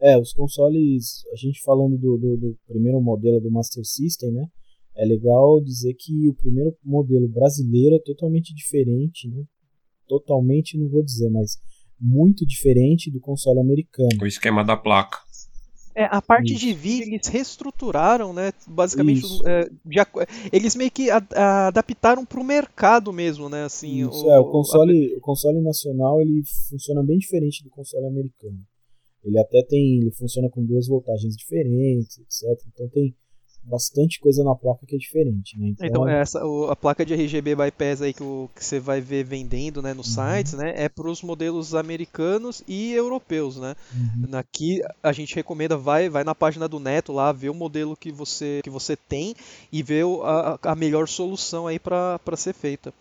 É, os consoles, a gente falando do, do, do, primeiro modelo do Master System, né, é legal dizer que o primeiro modelo brasileiro é totalmente diferente, né, totalmente não vou dizer, mas muito diferente do console americano. O esquema da placa. É, a parte Isso. de vídeo eles reestruturaram, né? Basicamente, é, já, eles meio que a, a, adaptaram para o mercado mesmo, né? Assim, Isso, o, é, o console, a... o console nacional ele funciona bem diferente do console americano. Ele até tem, ele funciona com duas voltagens diferentes, etc. Então tem bastante coisa na placa que é diferente, né? Então, então essa, o, a placa de RGB bypass aí que, o, que você vai ver vendendo né, nos uhum. sites, né? É para os modelos americanos e europeus, né? Uhum. Aqui a gente recomenda, vai, vai na página do Neto lá, ver o modelo que você, que você tem e ver a, a melhor solução aí para ser feita.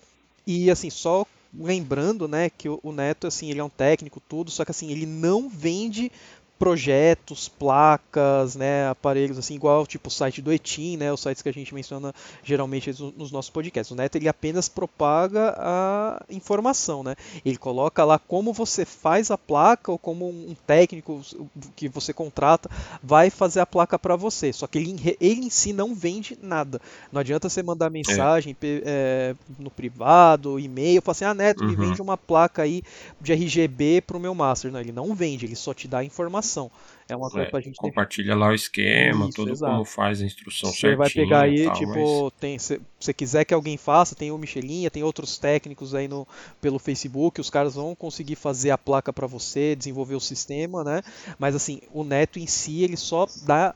E assim, só lembrando, né, que o, o Neto, assim, ele é um técnico, tudo, só que assim, ele não vende projetos, placas, né, aparelhos assim igual tipo o site do Etim, né, os sites que a gente menciona geralmente nos nossos podcasts. O Neto ele apenas propaga a informação, né? Ele coloca lá como você faz a placa ou como um técnico que você contrata vai fazer a placa para você. Só que ele, ele em si não vende nada. Não adianta você mandar mensagem é. É, no privado, e-mail, falar assim, ah Neto, uhum. me vende uma placa aí de RGB pro meu master. Não, ele não vende, ele só te dá a informação informação. É uma coisa é, pra gente compartilha ter... lá o esquema, Isso, tudo exato. como faz a instrução Você vai pegar aí, tal, tipo, mas... tem, se você quiser que alguém faça, tem o Michelinha, tem outros técnicos aí no, pelo Facebook, os caras vão conseguir fazer a placa para você, desenvolver o sistema, né? Mas assim, o Neto em si, ele só dá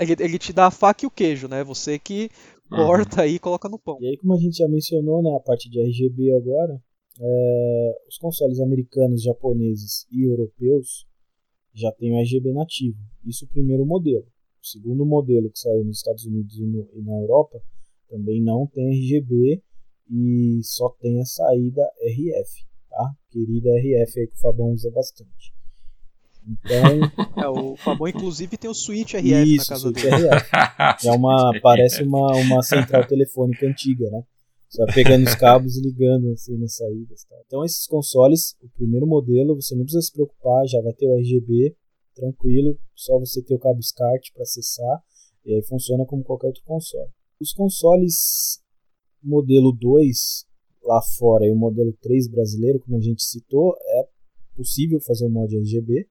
ele, ele te dá a faca e o queijo, né? Você que uhum. corta aí e coloca no pão. E aí, como a gente já mencionou, né, a parte de RGB agora, é, os consoles americanos, japoneses e europeus já tem o RGB nativo. Isso o primeiro modelo. O segundo modelo que saiu nos Estados Unidos e, no, e na Europa também não tem RGB e só tem a saída RF, tá? Querida RF aí que o Fabão usa bastante. Então, é, o Fabão inclusive tem o switch RF isso, na casa dele. RF. É uma parece uma, uma central telefônica antiga, né? Vai pegando os cabos e ligando assim nas saídas. Tá? Então esses consoles, o primeiro modelo, você não precisa se preocupar, já vai ter o RGB, tranquilo, só você ter o cabo SCART para acessar e aí funciona como qualquer outro console. Os consoles modelo 2 lá fora e o modelo 3 brasileiro, como a gente citou, é possível fazer o mod RGB,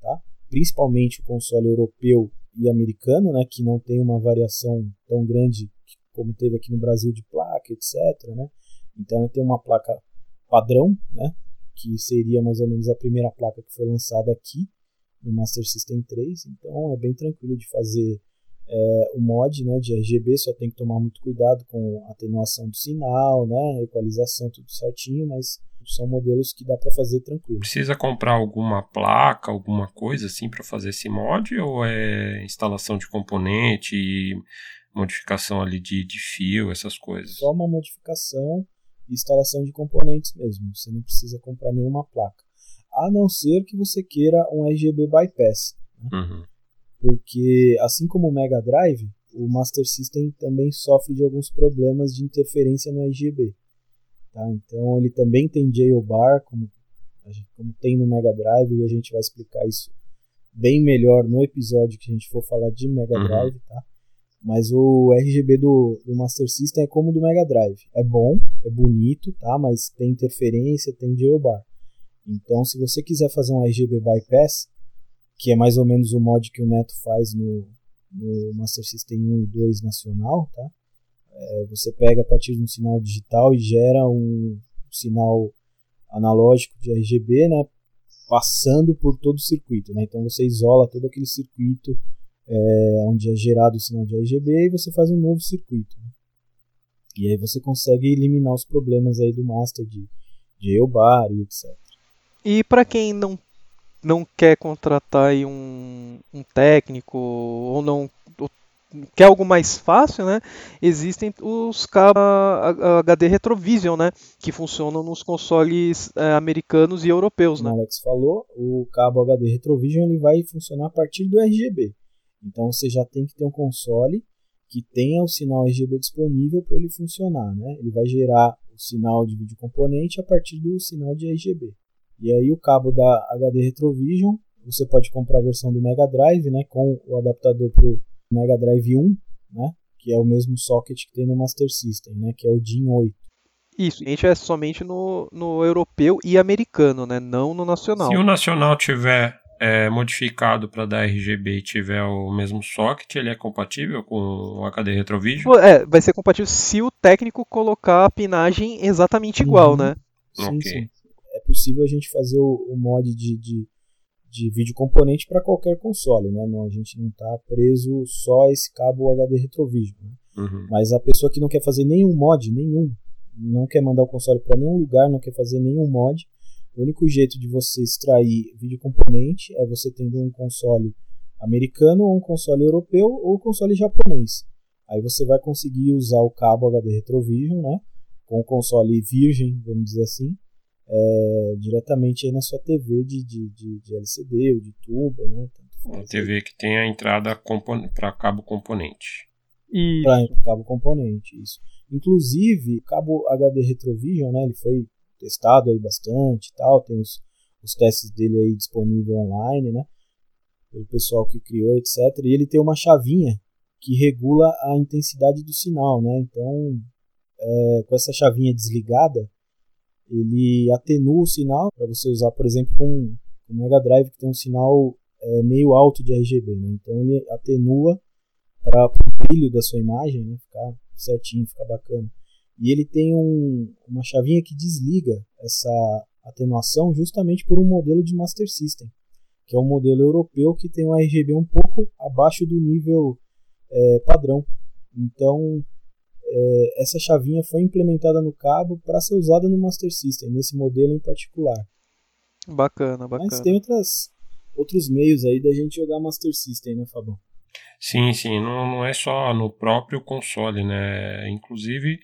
tá? principalmente o console europeu e americano, né, que não tem uma variação tão grande como teve aqui no Brasil de placa, etc. Né? Então tem uma placa padrão, né? que seria mais ou menos a primeira placa que foi lançada aqui no Master System 3. Então é bem tranquilo de fazer é, o mod né, de RGB, só tem que tomar muito cuidado com a atenuação do sinal, né, equalização, tudo certinho, mas são modelos que dá para fazer tranquilo. Precisa comprar alguma placa, alguma coisa assim para fazer esse mod ou é instalação de componente e modificação ali de, de fio, essas coisas. Só uma modificação e instalação de componentes mesmo. Você não precisa comprar nenhuma placa. A não ser que você queira um RGB bypass. Né? Uhum. Porque assim como o Mega Drive, o Master System também sofre de alguns problemas de interferência no RGB. Tá? Então ele também tem jailbar, como, como tem no Mega Drive, e a gente vai explicar isso bem melhor no episódio que a gente for falar de Mega uhum. Drive, tá? Mas o RGB do, do Master System é como o do Mega Drive. É bom, é bonito, tá? Mas tem interferência, tem jailbar. Então, se você quiser fazer um RGB bypass, que é mais ou menos o mod que o Neto faz no, no Master System 1 e 2 nacional, tá? É, você pega a partir de um sinal digital e gera um sinal analógico de RGB, né? Passando por todo o circuito, né? Então você isola todo aquele circuito é, onde é gerado o sinal de RGB e você faz um novo circuito. Né? E aí você consegue eliminar os problemas aí do master de, de EUBAR e etc. E para quem não não quer contratar aí um, um técnico ou não ou quer algo mais fácil, né? Existem os cabos HD Retrovision, né? Que funcionam nos consoles é, americanos e europeus, Como né? o Alex falou, o cabo HD Retrovision ele vai funcionar a partir do RGB. Então você já tem que ter um console que tenha o sinal RGB disponível para ele funcionar, né? Ele vai gerar o sinal de vídeo componente a partir do sinal de RGB. E aí o cabo da HD Retrovision, você pode comprar a versão do Mega Drive, né, com o adaptador para o Mega Drive 1, né, que é o mesmo socket que tem no Master System, né, que é o DIN 8. Isso, a gente é somente no, no europeu e americano, né, não no nacional. Se o nacional tiver é, modificado para dar RGB e tiver o mesmo socket, ele é compatível com o HD Retrovision? É, vai ser compatível se o técnico colocar a pinagem exatamente igual, uhum. né? Sim, okay. sim é possível a gente fazer o, o mod de, de, de vídeo componente para qualquer console, né? Não, a gente não está preso só a esse cabo HD Retrovision. Né? Uhum. Mas a pessoa que não quer fazer nenhum mod, nenhum, não quer mandar o console para nenhum lugar, não quer fazer nenhum mod, o único jeito de você extrair vídeo componente é você tendo um console americano ou um console europeu ou um console japonês. Aí você vai conseguir usar o cabo HD Retrovision, né? Com o console virgem, vamos dizer assim, é, diretamente aí na sua TV de, de, de, de LCD ou de tubo, né? Uma TV que tem a entrada para cabo componente. Para cabo componente, isso. Inclusive, o cabo HD Retrovision, né? Ele foi testado aí bastante e tal, tem os, os testes dele aí disponível online, né? Pelo pessoal que criou, etc. E ele tem uma chavinha que regula a intensidade do sinal, né? Então, é, com essa chavinha desligada, ele atenua o sinal para você usar, por exemplo, com o Mega Drive que tem um sinal é, meio alto de RGB, né? Então ele atenua para o brilho da sua imagem, né? Ficar certinho, ficar bacana. E ele tem um, uma chavinha que desliga essa atenuação justamente por um modelo de Master System, que é um modelo europeu que tem um RGB um pouco abaixo do nível é, padrão. Então é, essa chavinha foi implementada no cabo para ser usada no Master System, nesse modelo em particular. Bacana, bacana. Mas tem outras, outros meios aí da gente jogar Master System, né, Fabão? Sim, sim, não, não é só no próprio console, né? Inclusive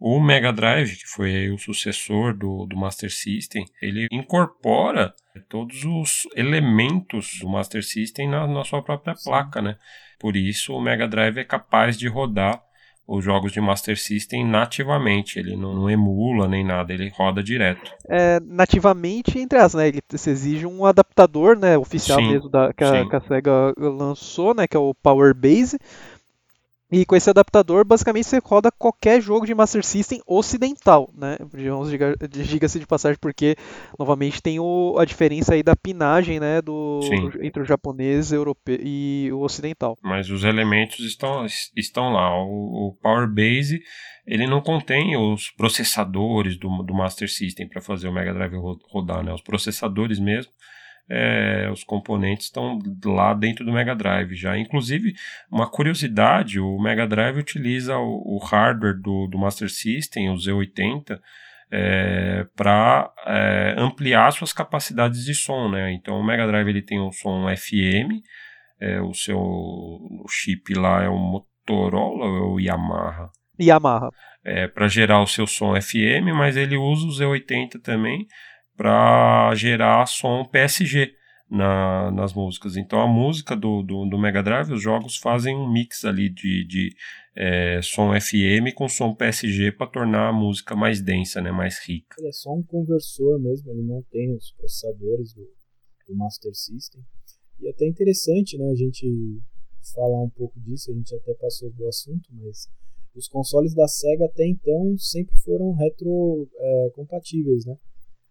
o Mega Drive, que foi o sucessor do, do Master System, ele incorpora todos os elementos do Master System na, na sua própria placa, né? Por isso o Mega Drive é capaz de rodar os jogos de Master System nativamente. Ele não, não emula nem nada, ele roda direto. É, nativamente, entre as, né? Ele se exige um adaptador, né? Oficial sim, mesmo da, que, a, que a SEGA lançou, né? Que é o Power Base e com esse adaptador, basicamente você roda qualquer jogo de Master System ocidental, né? Diga-se de passagem, porque novamente tem o, a diferença aí da pinagem, né? Do, entre o japonês europeu e o ocidental. Mas os elementos estão, estão lá. O, o Power Base ele não contém os processadores do, do Master System para fazer o Mega Drive rodar, né? Os processadores mesmo é, os componentes estão lá dentro do Mega Drive já. Inclusive, uma curiosidade, o Mega Drive utiliza o, o hardware do, do Master System, o Z80, é, para é, ampliar suas capacidades de som, né? Então o Mega Drive ele tem um som FM, é, o seu o chip lá é o Motorola ou o Yamaha? Yamaha. É, para gerar o seu som FM, mas ele usa o Z80 também para gerar som PSG. na, nas músicas. Então a música do, do, do, Mega Drive, os jogos fazem um mix ali de, de é, som FM com som PSG para tornar a música mais densa, né, mais rica. É só um conversor mesmo, ele não tem os processadores do, do Master System. E é até interessante né, a gente falar um pouco disso, a gente até passou do assunto, mas os consoles da SEGA até então sempre foram retro é, compatíveis, né?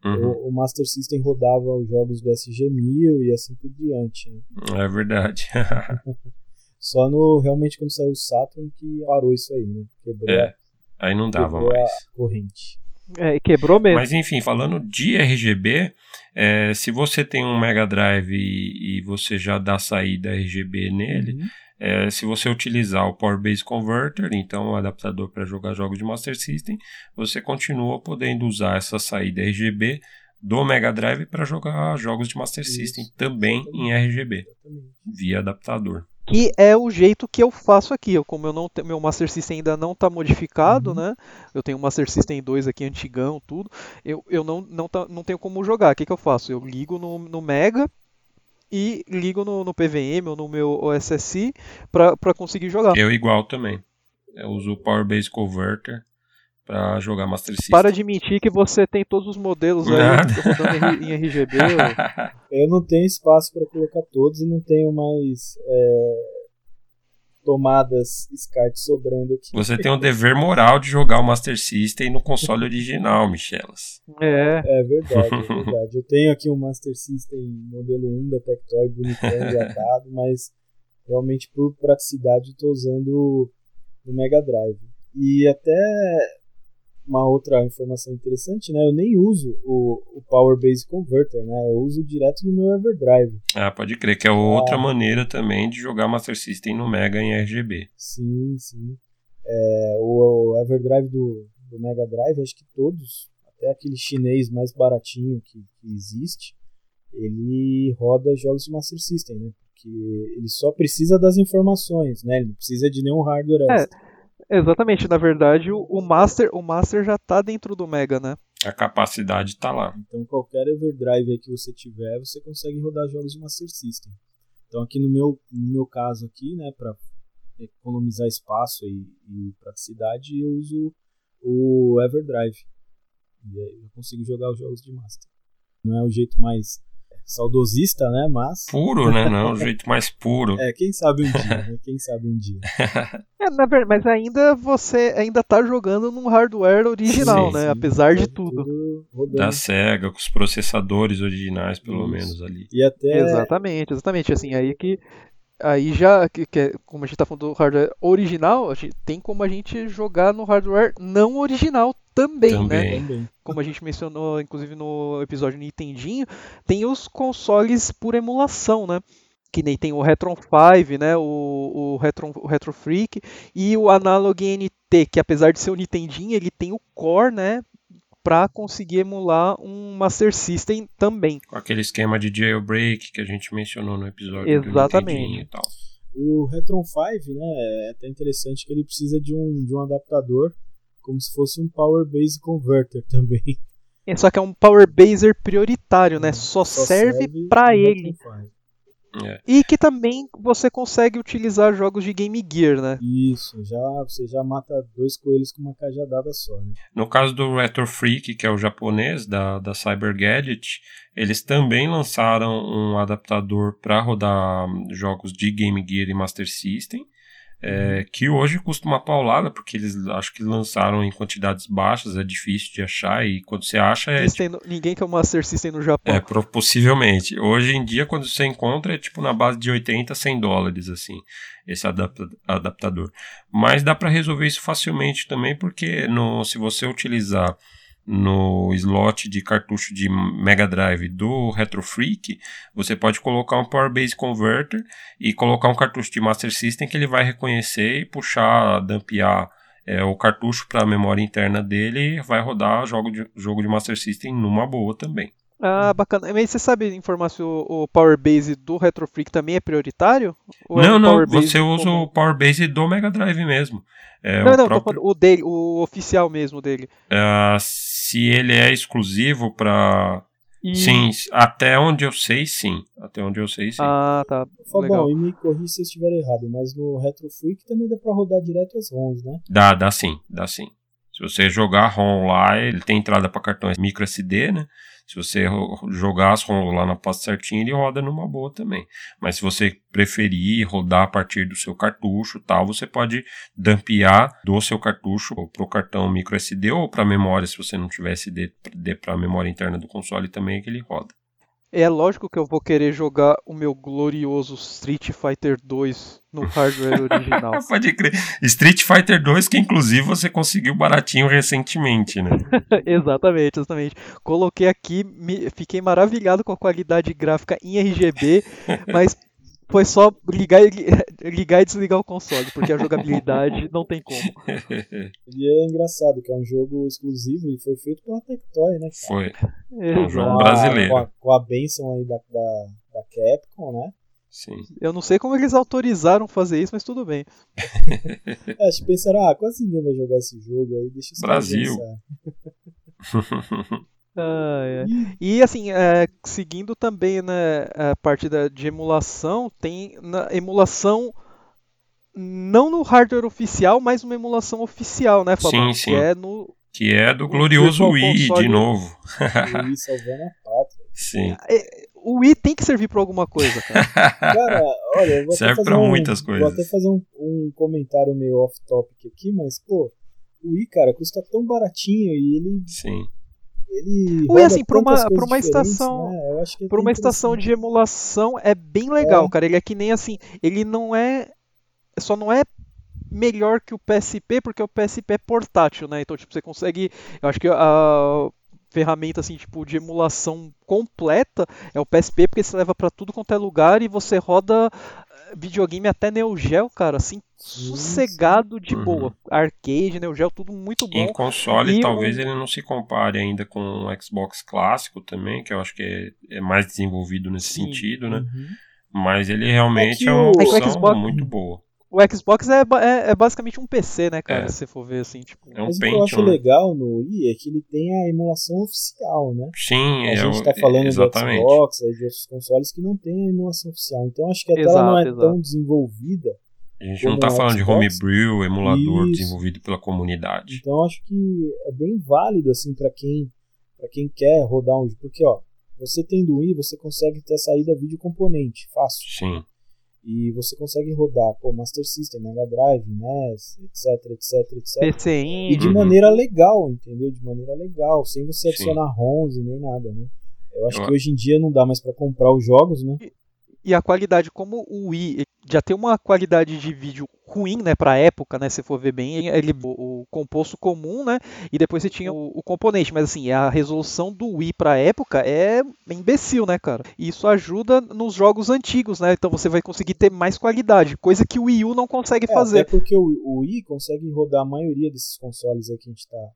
Uhum. O, o, Master System rodava os jogos do SG-1000 e assim por diante. Né? É verdade. Só no realmente quando saiu o Saturn que parou isso aí, né? Quebrou, é, aí não dava mais. A corrente. É, quebrou mesmo. Mas enfim, falando de RGB, é, se você tem um Mega Drive e, e, você já dá saída RGB nele, uhum. É, se você utilizar o Power Base Converter, então o adaptador para jogar jogos de Master System, você continua podendo usar essa saída RGB do Mega Drive para jogar jogos de Master Isso. System também em RGB, via adaptador que é o jeito que eu faço aqui. Eu, como eu não meu Master System ainda não está modificado, uhum. né? Eu tenho o Master System 2 aqui antigão, tudo. Eu, eu não, não, tá, não tenho como jogar. O que, que eu faço? Eu ligo no, no Mega e ligo no, no PVM ou no meu OSSI para conseguir jogar. Eu igual também. Eu uso o Power Base Converter para jogar Master System. Para de mentir que você tem todos os modelos aí em RGB. Eu não tenho espaço para colocar todos e não tenho mais é, tomadas SCART sobrando aqui. Você tem o dever moral de jogar o Master System no console original, Michelas. É. É verdade, é verdade. Eu tenho aqui um Master System modelo 1 da Tectoy, bonitão, engatado, mas realmente por praticidade estou usando o Mega Drive. E até uma outra informação interessante, né? Eu nem uso o, o Power Base Converter, né? Eu uso direto no meu Everdrive. Ah, pode crer, que é outra ah. maneira também de jogar Master System no Mega em RGB. Sim, sim. É, o, o Everdrive do, do Mega Drive, acho que todos, até aquele chinês mais baratinho que, que existe, ele roda jogos de Master System, né? Porque ele só precisa das informações, né? Ele não precisa de nenhum hardware é. extra. É. Exatamente, na verdade o Master, o Master já está dentro do Mega, né? A capacidade está lá. Então qualquer Everdrive que você tiver, você consegue rodar jogos de Master System. Então aqui no meu, no meu caso aqui, né, para economizar espaço e, e, praticidade, eu uso o Everdrive. E aí eu consigo jogar os jogos de Master. Não é o jeito mais saudosista, né? Mas. Puro, né? Não, o jeito mais puro. É, quem sabe um dia, né? Quem sabe um dia. é, na verdade, mas ainda você ainda tá jogando num hardware original, sim, né? Sim, Apesar de tudo. tudo da SEGA, com os processadores originais, pelo Isso. menos ali. E até... Exatamente, exatamente. Assim, aí que aí já, que, que, é, como a gente está falando do hardware original, gente, tem como a gente jogar no hardware não original também, também, né? Como a gente mencionou, inclusive no episódio Nintendinho, tem os consoles por emulação, né? Que nem tem o Retron 5, né? O, o, Retro, o Retro Freak e o Analog NT, que apesar de ser o Nintendinho, ele tem o core, né? Para conseguir emular um Master System também. Com aquele esquema de jailbreak que a gente mencionou no episódio Exatamente. do e tal. O Retron 5, né, é até interessante que ele precisa de um, de um adaptador como se fosse um Power Base Converter também. É, só que é um Power Baser prioritário, né? Só, só serve, serve para ele. É. E que também você consegue utilizar jogos de Game Gear, né? Isso, já você já mata dois coelhos com uma cajadada só, né? No caso do Retro Freak, que é o japonês da, da Cyber Gadget, eles também lançaram um adaptador para rodar jogos de Game Gear e Master System. É, que hoje custa uma paulada, porque eles acho que lançaram em quantidades baixas, é difícil de achar, e quando você acha é. Tipo, ninguém quer o Master System no Japão. É, possivelmente. Hoje em dia, quando você encontra, é tipo na base de 80, 100 dólares, assim, esse adapta adaptador. Mas dá para resolver isso facilmente também, porque no, se você utilizar no slot de cartucho de Mega Drive do Retro Freak, você pode colocar um Power Base Converter e colocar um cartucho de Master System que ele vai reconhecer e puxar, dampear é, o cartucho para a memória interna dele e vai rodar jogo de, jogo de Master System numa boa também. Ah, bacana. Mas você sabe informar se o, o Power Base do Retro Freak também é prioritário? Ou não, é não. Você usa como... o Power Base do Mega Drive mesmo. É, não, o não, próprio... o dele, o oficial mesmo dele. É, se ele é exclusivo para E... Sim, até onde eu sei, sim. Até onde eu sei, sim. Ah, tá. Fabão, e me corri se eu estiver errado, mas no Retro Freak também dá pra rodar direto as ROMs, né? Dá, dá sim, dá sim. Se você jogar ROM lá, ele tem entrada para cartões micro SD, né? Se você jogar as ROM lá na pasta certinha, ele roda numa boa também. Mas se você preferir rodar a partir do seu cartucho tal, você pode dampear do seu cartucho para o cartão micro SD ou para memória, se você não tiver SD para a memória interna do console também, que ele roda. É lógico que eu vou querer jogar o meu glorioso Street Fighter 2 no hardware original. Pode crer. Street Fighter 2 que inclusive você conseguiu baratinho recentemente, né? exatamente, exatamente. Coloquei aqui, me, fiquei maravilhado com a qualidade gráfica em RGB, mas foi só ligar e, ligar e desligar o console, porque a jogabilidade não tem como. E é engraçado que é um jogo exclusivo e foi feito pela Tectoy, né? Cara? Foi. É um jogo brasileiro. Com a, com a benção aí da, da, da Capcom, né? Sim. Eu não sei como eles autorizaram fazer isso, mas tudo bem. é, acho que pensaram, ah, quase ninguém vai jogar esse jogo aí, deixa isso Brasil. Ah, é. E assim, é, seguindo também né, a parte da, de emulação, tem na emulação não no hardware oficial, mas uma emulação oficial, né, Fabão? Sim, sim. Que é no que é do glorioso Wii de novo. Wii salvando a pátria. Sim. É, o Wii tem que servir para alguma coisa, cara. cara, olha, eu vou Serve para um, muitas coisas. Vou até fazer um, um comentário meio off-topic aqui, mas, pô, o Wii, cara, custa tão baratinho e ele. Sim ele assim, para uma, pra uma estação, né? é para uma estação de emulação é bem legal, é. cara. Ele é que nem assim, ele não é só não é melhor que o PSP porque o PSP é portátil, né? Então tipo você consegue, eu acho que a ferramenta assim tipo de emulação completa é o PSP porque você leva para tudo quanto é lugar e você roda videogame até Neo Geo, cara, assim, sim, sossegado de uhum. boa. Arcade, Neo Geo, tudo muito bom. Em console, e talvez ele não se compare ainda com o Xbox clássico também, que eu acho que é, é mais desenvolvido nesse sim. sentido, né? Uhum. Mas ele realmente é, é uma opção Xbox... muito boa o Xbox é, é, é, basicamente um PC, né, cara? É. Se for ver assim, tipo. É um Mas o que eu acho legal no Wii é que ele tem a emulação oficial, né? Sim, a é. gente tá falando exatamente. do Xbox, de outros consoles que não tem a emulação oficial. Então acho que a exato, tela não é exato. tão desenvolvida. A gente não tá falando Xbox. de homebrew, emulador Isso. desenvolvido pela comunidade. Então acho que é bem válido assim para quem para quem quer rodar um, porque ó, você tendo o Wii, você consegue ter a saída vídeo componente, fácil. Sim. E você consegue rodar pô, Master System, Mega Drive, NES, etc, etc, etc. PCI. E de maneira legal, entendeu? De maneira legal, sem você adicionar Sim. ROMs e nem nada, né? Eu acho Eu... que hoje em dia não dá mais para comprar os jogos, né? E a qualidade, como o Wii já tem uma qualidade de vídeo ruim, né, para época, né, se for ver bem, ele o, o composto comum, né, e depois você tinha o, o componente, mas assim, a resolução do Wii para época é imbecil, né, cara? E isso ajuda nos jogos antigos, né? Então você vai conseguir ter mais qualidade, coisa que o Wii U não consegue é, fazer. Até porque o, o Wii consegue rodar a maioria desses consoles aí que a gente está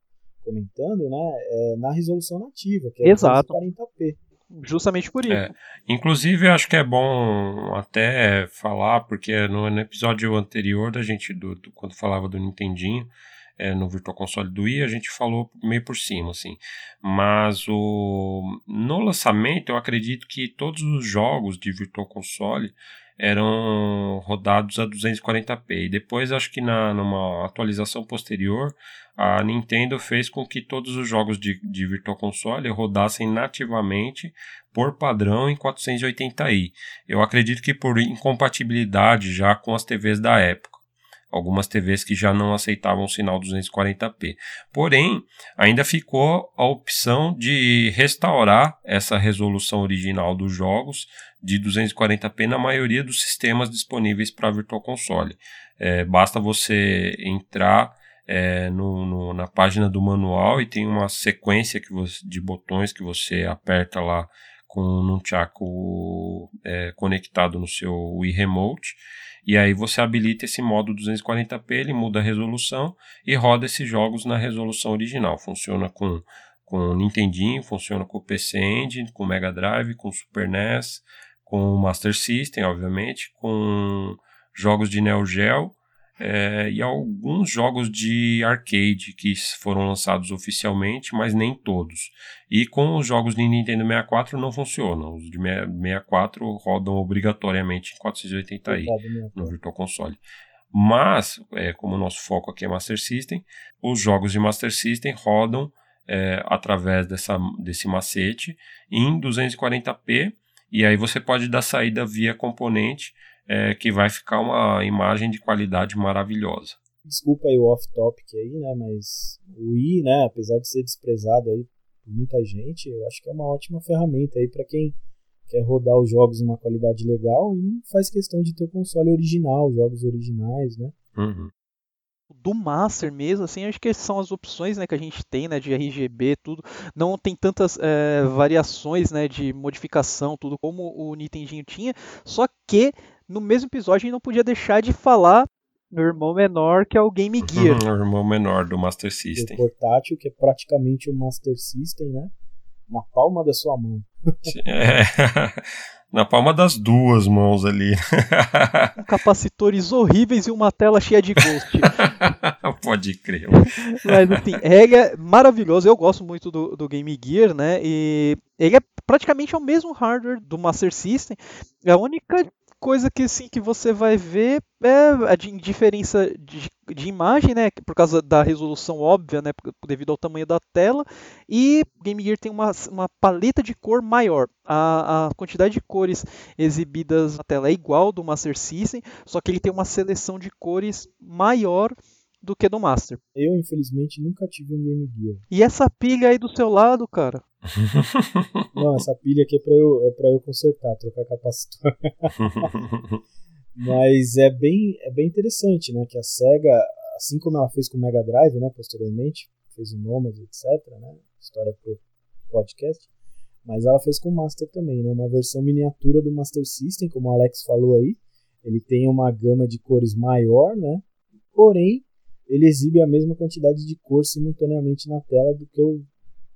comentando, né, é, na resolução nativa, que é Exato. 40p justamente por isso. É. Inclusive, acho que é bom até falar, porque no, no episódio anterior da gente, do, do, quando falava do Nintendinho, é, no Virtual Console do Wii, a gente falou meio por cima, assim. Mas o, no lançamento, eu acredito que todos os jogos de Virtual Console eram rodados a 240p. E depois, acho que na, numa atualização posterior, a Nintendo fez com que todos os jogos de, de Virtual Console rodassem nativamente por padrão em 480i. Eu acredito que por incompatibilidade já com as TVs da época. Algumas TVs que já não aceitavam o sinal 240p. Porém, ainda ficou a opção de restaurar essa resolução original dos jogos de 240p na maioria dos sistemas disponíveis para Virtual Console. É, basta você entrar é, no, no, na página do manual e tem uma sequência que você, de botões que você aperta lá com um nunchaku é, conectado no seu Wii Remote. E aí você habilita esse modo 240p, ele muda a resolução e roda esses jogos na resolução original. Funciona com com o Nintendinho, funciona com o PC Engine, com o Mega Drive, com o Super NES, com o Master System, obviamente, com jogos de Neo Geo é, e alguns jogos de arcade que foram lançados oficialmente, mas nem todos. E com os jogos de Nintendo 64 não funcionam. Os de 64 rodam obrigatoriamente em 480i no Virtual Console. Mas, é, como o nosso foco aqui é Master System, os jogos de Master System rodam é, através dessa, desse macete em 240p e aí você pode dar saída via componente é, que vai ficar uma imagem de qualidade maravilhosa. Desculpa aí o off-topic aí, né, mas o i, né, apesar de ser desprezado aí por muita gente, eu acho que é uma ótima ferramenta aí para quem quer rodar os jogos em uma qualidade legal e não faz questão de ter o console original, jogos originais, né? Uhum do Master mesmo, assim, acho que são as opções né, que a gente tem, né, de RGB, tudo. Não tem tantas é, variações, né, de modificação, tudo como o Nintendinho tinha. Só que no mesmo episódio a gente não podia deixar de falar do irmão menor, que é o Game Gear. o irmão menor do Master System. O portátil, que é praticamente o Master System, né? Na palma da sua mão. é. Na palma das duas mãos ali. Com capacitores horríveis e uma tela cheia de ghost. Pode crer. Mas assim, ele é maravilhoso. Eu gosto muito do, do Game Gear, né? E ele é praticamente o mesmo hardware do Master System. A única coisa que assim que você vai ver é a diferença de, de, imagem, né, por causa da resolução óbvia, né, devido ao tamanho da tela, e Game Gear tem uma, uma paleta de cor maior. A, a quantidade de cores exibidas na tela é igual do Master System, só que ele tem uma seleção de cores maior do que do Master. Eu, infelizmente, nunca tive um Game Gear. E essa pilha aí do seu lado, cara? Não, essa pilha aqui é pra eu, é pra eu consertar, trocar capacitor. Mas é bem, é bem interessante, né? Que a SEGA, assim como ela fez com o Mega Drive, né? Posteriormente, fez o Nomad, etc. Né, história pro podcast. Mas ela fez com o Master também, né? Uma versão miniatura do Master System, como o Alex falou aí. Ele tem uma gama de cores maior, né? Porém, ele exibe a mesma quantidade de cor simultaneamente na tela do que o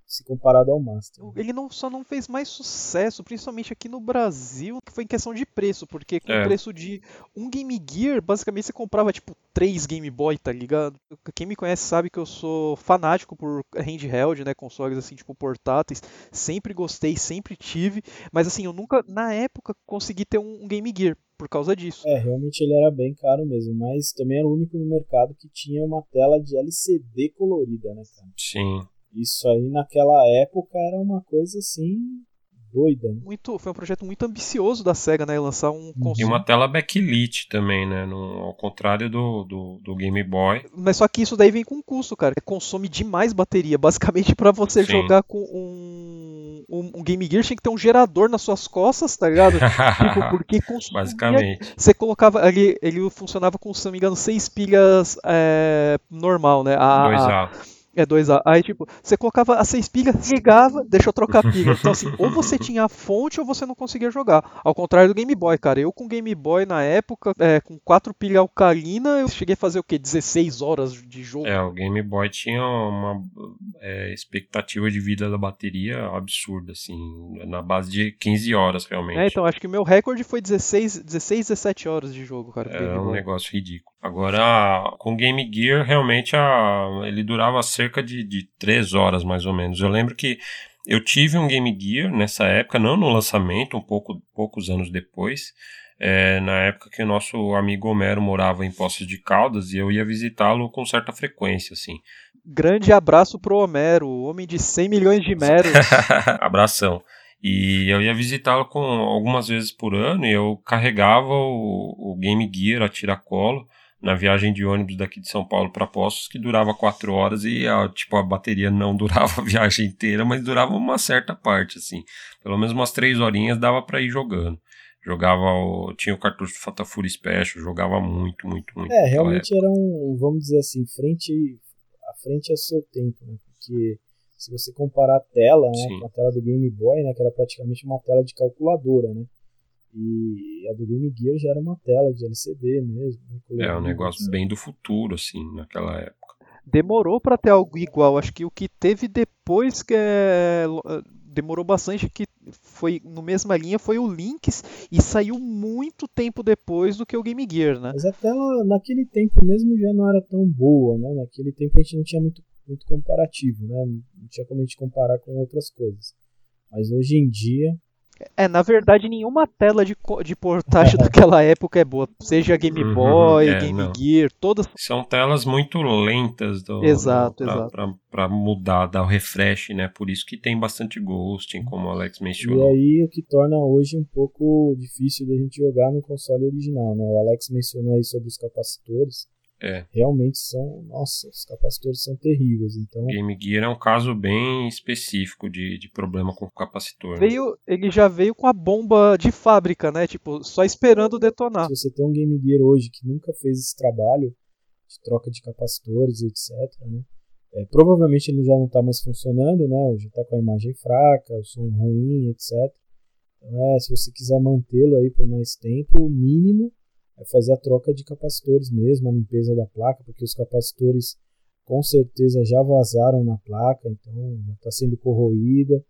se comparado ao Master. Ele não, só não fez mais sucesso, principalmente aqui no Brasil, que foi em questão de preço, porque com é. o preço de um Game Gear, basicamente você comprava tipo três Game Boy, tá ligado? Quem me conhece sabe que eu sou fanático por handheld, né, consoles assim, tipo portáteis, sempre gostei, sempre tive, mas assim, eu nunca na época consegui ter um, um Game Gear por causa disso. É, realmente ele era bem caro mesmo, mas também era o único no mercado que tinha uma tela de LCD colorida, né, cara? Sim. Isso aí naquela época era uma coisa assim doida. Né? Muito, foi um projeto muito ambicioso da Sega, né? Lançar um console. E uma tela backlit também, né? No, ao contrário do, do, do, Game Boy. Mas só que isso daí vem com custo, cara. Consome demais bateria. Basicamente, para você Sim. jogar com um, um, um, Game Gear, tinha que ter um gerador nas suas costas, tá ligado? tipo, porque consumia... Basicamente. Você colocava. Ele, ele funcionava com, se não me engano, seis pilhas é, normal, né? A, 2A. É 2A. Aí, tipo, você colocava as seis pilhas, ligava, deixa eu trocar pilha. Então, assim, ou você tinha a fonte ou você não conseguia jogar. Ao contrário do Game Boy, cara. Eu com Game Boy na época, é, com quatro pilhas alcalina, eu cheguei a fazer o quê? 16 horas de jogo. É, o Game Boy tinha uma é, expectativa de vida da bateria absurda, assim, na base de 15 horas, realmente. É, então, acho que o meu recorde foi 16, 16 17 horas de jogo, cara. É um negócio ridículo. Agora, com o Game Gear, realmente a, ele durava cerca de, de 3 horas, mais ou menos. Eu lembro que eu tive um Game Gear nessa época, não no lançamento, um pouco, poucos anos depois. É, na época que o nosso amigo Homero morava em Poços de Caldas e eu ia visitá-lo com certa frequência, assim. Grande abraço pro Homero, homem de 100 milhões de meros. Abração. E eu ia visitá-lo com algumas vezes por ano e eu carregava o, o Game Gear a tiracolo na viagem de ônibus daqui de São Paulo para Poços, que durava quatro horas e a, tipo, a bateria não durava a viagem inteira, mas durava uma certa parte, assim. Pelo menos umas três horinhas dava para ir jogando. Jogava, o, tinha o cartucho do Fatafuri Special, jogava muito, muito, muito. É, realmente época. era um, vamos dizer assim, frente, à frente ao seu tempo, né? Porque se você comparar a tela né, com a tela do Game Boy, né, que era praticamente uma tela de calculadora, né? E a do Game Gear já era uma tela de LCD mesmo. Né, é, um negócio bem do futuro, assim, naquela época. Demorou para ter algo igual. Acho que o que teve depois que é... demorou bastante que foi no mesma linha foi o Lynx e saiu muito tempo depois do que o Game Gear, né? Mas a tela naquele tempo mesmo já não era tão boa, né? Naquele tempo a gente não tinha muito, muito comparativo, né? Não tinha como a gente comparar com outras coisas. Mas hoje em dia é, na verdade, nenhuma tela de, de portagem daquela época é boa. Seja Game uhum, Boy, é, Game não. Gear, todas. São telas muito lentas do, exato, do, pra, exato. Pra, pra, mudar, dar o refresh, né? Por isso que tem bastante ghosting, como o Alex mencionou. E aí o que torna hoje um pouco difícil da gente jogar no console original, né? O Alex mencionou aí sobre os capacitores. É. Realmente são, nossa, os capacitores são terríveis. Então, Game Gear é um caso bem específico de, de problema com o capacitor. Né? Veio, né? ele já veio com a bomba de fábrica, né? Tipo, só esperando detonar. Se você tem um Game Gear hoje que nunca fez esse trabalho de troca de capacitores, etc, né? É, provavelmente ele já não está mais funcionando, né? Ou já está com a imagem fraca, o som ruim, etc. Então, é, se você quiser mantê-lo aí por mais tempo, o mínimo é fazer a troca de capacitores mesmo, a limpeza da placa, porque os capacitores com certeza já vazaram na placa, então está sendo corroída.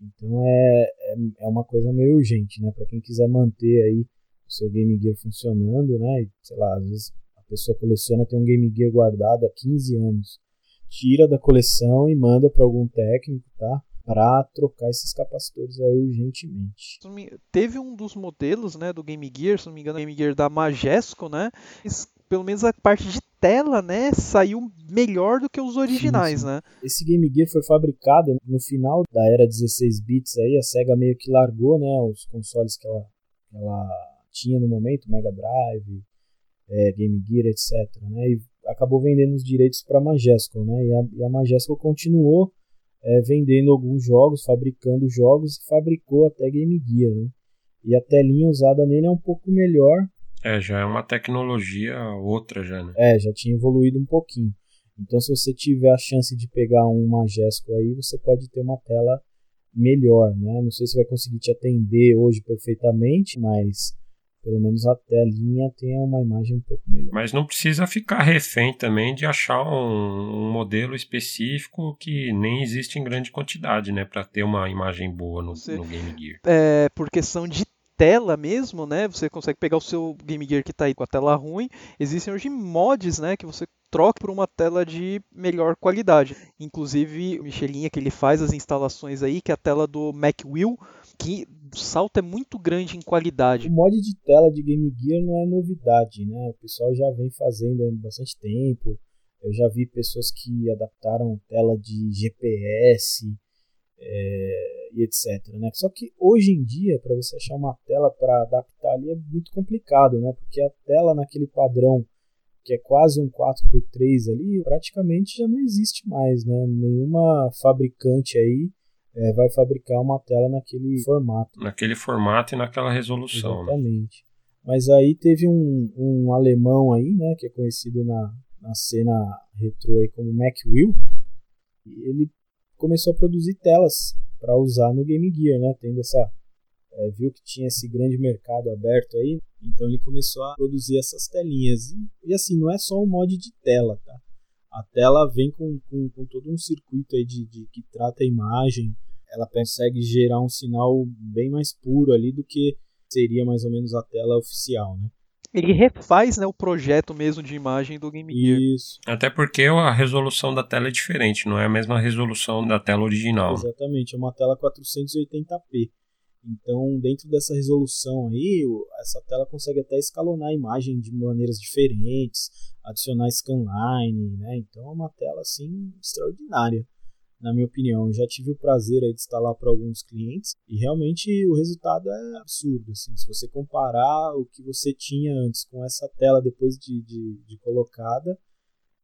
Então é, é, é, uma coisa meio urgente, né? Para quem quiser manter aí o seu Game Gear funcionando, né? sei lá, às vezes a pessoa coleciona, tem um Game Gear guardado há 15 anos. Tira da coleção e manda para algum técnico, tá? Para trocar esses capacitores aí urgentemente. Teve um dos modelos, né, do Game Gear, se não me engano, Game Gear da Majesco, né? Pelo menos a parte de tela, né, saiu melhor do que os originais, sim, sim. né? Esse Game Gear foi fabricado no final da era 16 bits aí, a Sega meio que largou, né, os consoles que ela, ela tinha no momento, Mega Drive, é, Game Gear, etc, né? E acabou vendendo os direitos para a Majesco, né? E a, e a Majesco continuou é, vendendo alguns jogos, fabricando jogos e fabricou até Game Gear, né? E a telinha usada nele é um pouco melhor. É, já é uma tecnologia outra já, né? É, já tinha evoluído um pouquinho. Então se você tiver a chance de pegar um Majesco aí, você pode ter uma tela melhor, né? Não sei se vai conseguir te atender hoje perfeitamente, mas pelo menos a telinha tenha uma imagem um pouco melhor. Mas não precisa ficar refém também de achar um, um modelo específico que nem existe em grande quantidade, né, para ter uma imagem boa no, Você, no Game Gear. É, por questão de tela mesmo, né? Você consegue pegar o seu Game Gear que está aí com a tela ruim. Existem hoje mods, né, que você troca por uma tela de melhor qualidade. Inclusive, o Michelinha que ele faz as instalações aí, que é a tela do Mac Wheel, que o salto é muito grande em qualidade. O mod de tela de Game Gear não é novidade, né? O pessoal já vem fazendo há bastante tempo. Eu já vi pessoas que adaptaram tela de GPS é, e etc. Né? Só que hoje em dia, para você achar uma tela para adaptar ali é muito complicado, né? Porque a tela naquele padrão que é quase um 4x3 ali, praticamente já não existe mais, né? Nenhuma fabricante aí é, vai fabricar uma tela naquele formato. Naquele formato e naquela resolução. Né? Exatamente. Né? Mas aí teve um, um alemão aí, né, que é conhecido na, na cena retrô aí como Mac Will, e ele começou a produzir telas para usar no Game Gear, né, tendo essa é, viu que tinha esse grande mercado aberto aí, então ele começou a produzir essas telinhas. E, e assim, não é só um mod de tela, tá? A tela vem com, com, com todo um circuito aí de, de, que trata a imagem. Ela consegue gerar um sinal bem mais puro ali do que seria mais ou menos a tela oficial, né? Ele refaz né, o projeto mesmo de imagem do Game Gear. Isso. Até porque a resolução da tela é diferente, não é a mesma resolução da tela original. Exatamente, é uma tela 480p. Então, dentro dessa resolução aí, essa tela consegue até escalonar a imagem de maneiras diferentes, adicionar scanline, né? Então, é uma tela assim extraordinária, na minha opinião. Eu já tive o prazer aí de instalar para alguns clientes e realmente o resultado é absurdo. Assim, se você comparar o que você tinha antes com essa tela depois de, de, de colocada,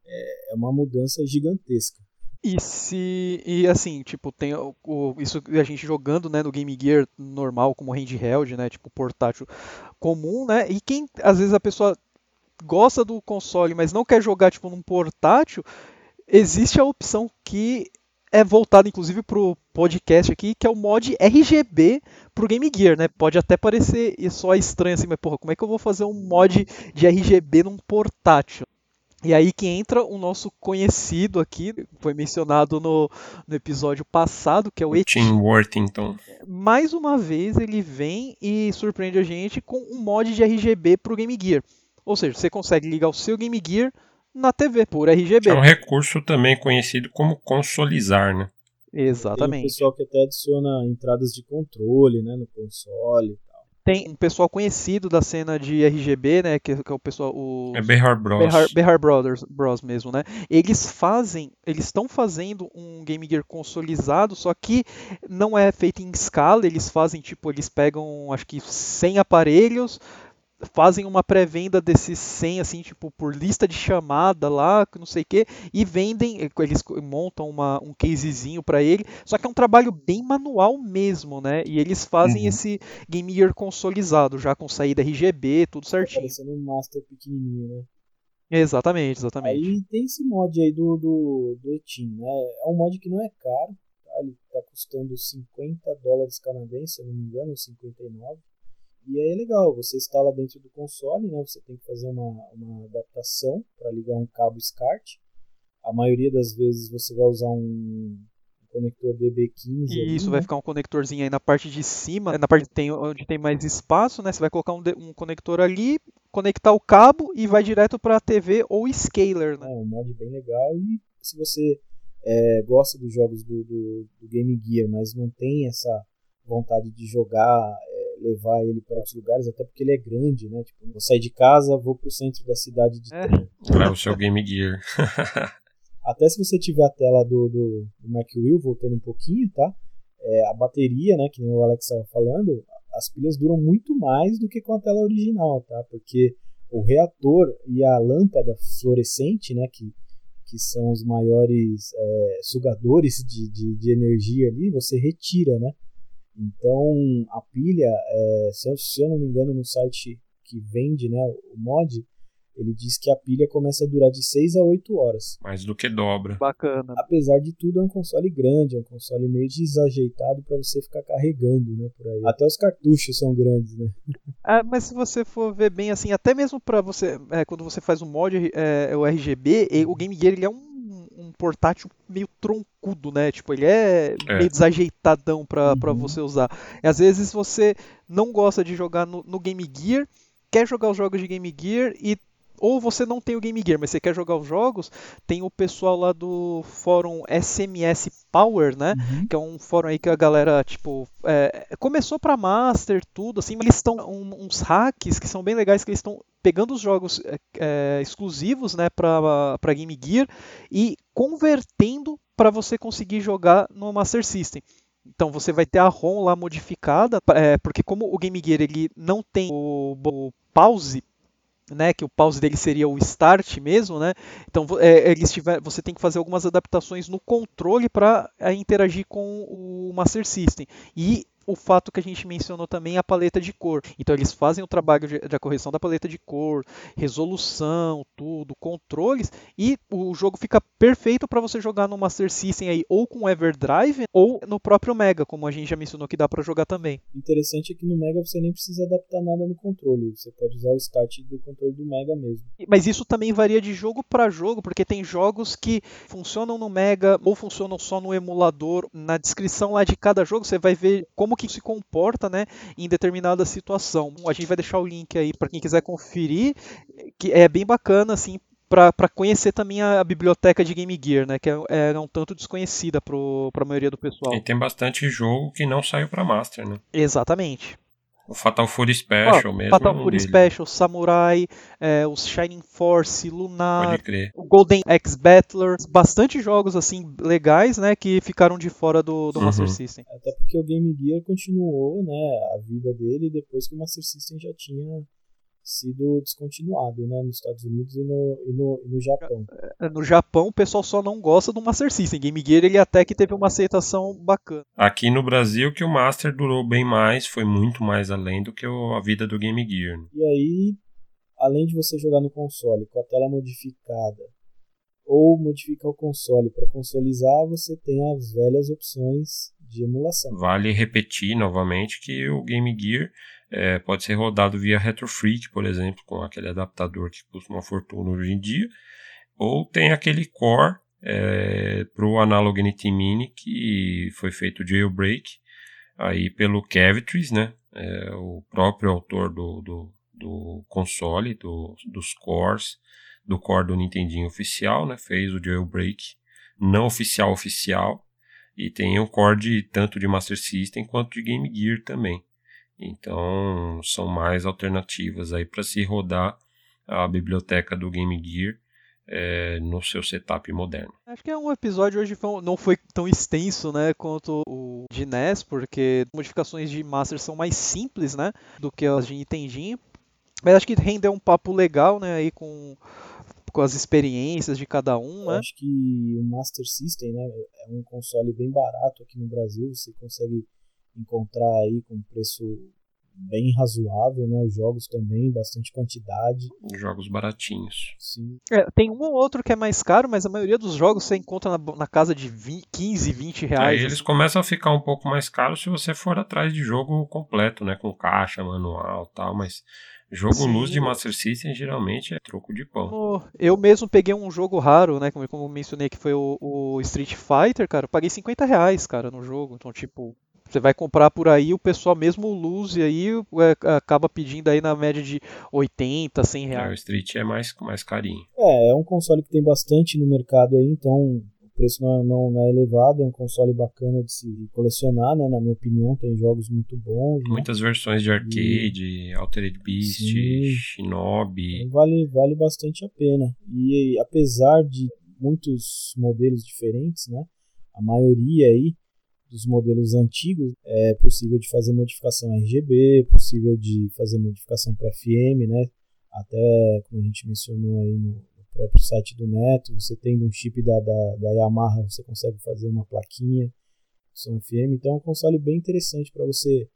é, é uma mudança gigantesca. E se. E assim, tipo, tem o, o, isso a gente jogando né, no Game Gear normal, como handheld, né? Tipo, portátil comum, né? E quem, às vezes, a pessoa gosta do console, mas não quer jogar, tipo, num portátil, existe a opção que é voltada, inclusive, pro podcast aqui, que é o mod RGB pro Game Gear, né? Pode até parecer só estranho assim, mas porra, como é que eu vou fazer um mod de RGB num portátil? E aí que entra o nosso conhecido aqui, foi mencionado no, no episódio passado, que é o, o Tim Worthington. Mais uma vez ele vem e surpreende a gente com um mod de RGB para o Game Gear. Ou seja, você consegue ligar o seu Game Gear na TV por RGB. É um recurso também conhecido como consolizar, né? Exatamente. Tem um pessoal que até adiciona entradas de controle né, no console tem um pessoal conhecido da cena de RGB, né, que, que é o pessoal o é Behar Bros. Behar, Behar Brothers Bros mesmo, né? Eles fazem, eles estão fazendo um Game Gear consolizado, só que não é feito em escala, eles fazem tipo, eles pegam acho que 100 aparelhos, fazem uma pré-venda desses 100, assim, tipo, por lista de chamada lá, não sei o que, e vendem, eles montam uma, um casezinho para ele, só que é um trabalho bem manual mesmo, né? E eles fazem uhum. esse Game Gear consolizado, já com saída RGB, tudo tá certinho. Parecendo um Master pequenininho, né? Exatamente, exatamente. Aí tem esse mod aí do, do, do Etim, né? É um mod que não é caro, tá? Ele tá custando 50 dólares canadenses, se eu não me engano, 59 e aí é legal, você instala dentro do console, né? Você tem que fazer uma, uma adaptação para ligar um cabo SCART. A maioria das vezes você vai usar um, conector DB15. E ali, isso né? vai ficar um conectorzinho aí na parte de cima, na parte tem, onde tem mais espaço, né? Você vai colocar um, um conector ali, conectar o cabo e vai direto para a TV ou scaler, né? É um mod bem legal e se você é, gosta dos jogos do, do, do, Game Gear, mas não tem essa vontade de jogar levar ele para outros lugares, até porque ele é grande, né? Tipo, vou sair de casa, vou pro centro da cidade de é. trem. Para o seu Game Gear. até se você tiver a tela do, do, do MacWheel, voltando um pouquinho, tá? É, a bateria, né, que nem o Alex estava falando, as pilhas duram muito mais do que com a tela original, tá? Porque o reator e a lâmpada fluorescente, né, que, que são os maiores é, sugadores de, de, de energia ali, você retira, né? Então, a pilha, é, se, eu, se, eu, não me engano, no site que vende né, o mod, ele diz que a pilha começa a durar de 6 a 8 horas. Mais do que dobra. Bacana. Apesar de tudo, é um console grande, é um console meio desajeitado para você ficar carregando, né, por aí. Até os cartuchos são grandes, né? Ah, mas se você for ver bem assim, até mesmo para você, é, quando você faz o mod, é, o RGB, o Game Gear ele é um um portátil meio troncudo, né? Tipo, ele é, é. meio desajeitadão para uhum. você usar. E às vezes você não gosta de jogar no, no Game Gear, quer jogar os jogos de Game Gear e ou você não tem o Game Gear, mas você quer jogar os jogos, tem o pessoal lá do fórum SMS Power, né? Uhum. Que é um fórum aí que a galera, tipo, é, começou para Master, tudo, assim, mas eles estão um, uns hacks que são bem legais, que eles estão pegando os jogos é, é exclusivos, né, para Game Gear e convertendo para você conseguir jogar no Master System. Então você vai ter a ROM lá modificada, é, porque como o Game Gear ele não tem o, o pause né, que o pause dele seria o start mesmo, né? Então é, você tem que fazer algumas adaptações no controle para é, interagir com o Master System. E o fato que a gente mencionou também é a paleta de cor. Então eles fazem o trabalho de, de correção da paleta de cor, resolução, tudo, controles e o jogo fica perfeito para você jogar no Master System aí ou com Everdrive ou no próprio Mega, como a gente já mencionou que dá para jogar também. Interessante é que no Mega você nem precisa adaptar nada no controle, você pode usar o start do controle do Mega mesmo. Mas isso também varia de jogo para jogo, porque tem jogos que funcionam no Mega ou funcionam só no emulador. Na descrição lá de cada jogo você vai ver como que se comporta, né, em determinada situação. A gente vai deixar o link aí para quem quiser conferir, que é bem bacana assim para conhecer também a, a, biblioteca de Game Gear, né, que é, é um tanto desconhecida para a maioria do pessoal. E tem bastante jogo que não saiu para Master, né? Exatamente. O Fatal Fury Special mesmo. Fatal é Fury dele. Special, Samurai, é, os Shining Force, Lunar, o Golden X Battler, bastante jogos assim legais, né, que ficaram de fora do, do uhum. Master System. Até porque o Game Gear continuou, né, a vida dele depois que o Master System já tinha sido descontinuado né, nos Estados Unidos e no, e no, e no Japão. É, no Japão o pessoal só não gosta do Master System. Game Gear ele até que teve uma aceitação bacana. Aqui no Brasil que o Master durou bem mais, foi muito mais além do que a vida do Game Gear. E aí, além de você jogar no console com a tela modificada ou modificar o console para consolizar, você tem as velhas opções de emulação. Vale repetir novamente que o Game Gear é, pode ser rodado via RetroFreak, por exemplo, com aquele adaptador que custa uma fortuna hoje em dia. ou tem aquele core é, para o Analog NT Mini que foi feito jailbreak aí pelo Cavitris, né? É, o próprio autor do, do, do console, do, dos cores, do core do Nintendinho oficial, né? Fez o jailbreak não oficial oficial e tem o core de, tanto de Master System quanto de Game Gear também. Então são mais alternativas aí para se rodar a biblioteca do Game Gear é, no seu setup moderno. Acho que é um episódio hoje não foi tão extenso, né, quanto o de NES, porque modificações de Master são mais simples, né, do que as de Nintendinho. Mas acho que rendeu um papo legal, né, aí com com as experiências de cada um, né? acho que o Master System, né, é um console bem barato aqui no Brasil, você consegue encontrar aí com preço bem razoável, né? Os jogos também, bastante quantidade. Jogos baratinhos. Sim. É, tem um ou outro que é mais caro, mas a maioria dos jogos você encontra na, na casa de 20, 15, 20 reais. Aí eles começam a ficar um pouco mais caros se você for atrás de jogo completo, né? Com caixa, manual tal, mas Jogo Sim. luz de Master System geralmente é troco de pão. Eu mesmo peguei um jogo raro, né? Como, eu mencionei que foi o, o Street Fighter, cara. Eu paguei 50 reais, cara, no jogo. Então, tipo, você vai comprar por aí, o pessoal mesmo luz e aí é, acaba pedindo aí na média de 80, 100 reais. É, o Street é mais, mais carinho. É, é um console que tem bastante no mercado aí, então o preço não é, não, não é elevado, é um console bacana de se colecionar, né? Na minha opinião, tem jogos muito bons. Né? Muitas versões de arcade, e... Altered Beast, Sim. Shinobi. Então, vale, vale bastante a pena. E apesar de muitos modelos diferentes, né? A maioria aí dos modelos antigos, é possível de fazer modificação RGB, possível de fazer modificação para FM, né? Até como a gente mencionou aí no, próprio site do Neto, você tendo um chip da, da, da Yamaha, você consegue fazer uma plaquinha som FM. Então é um console bem interessante para você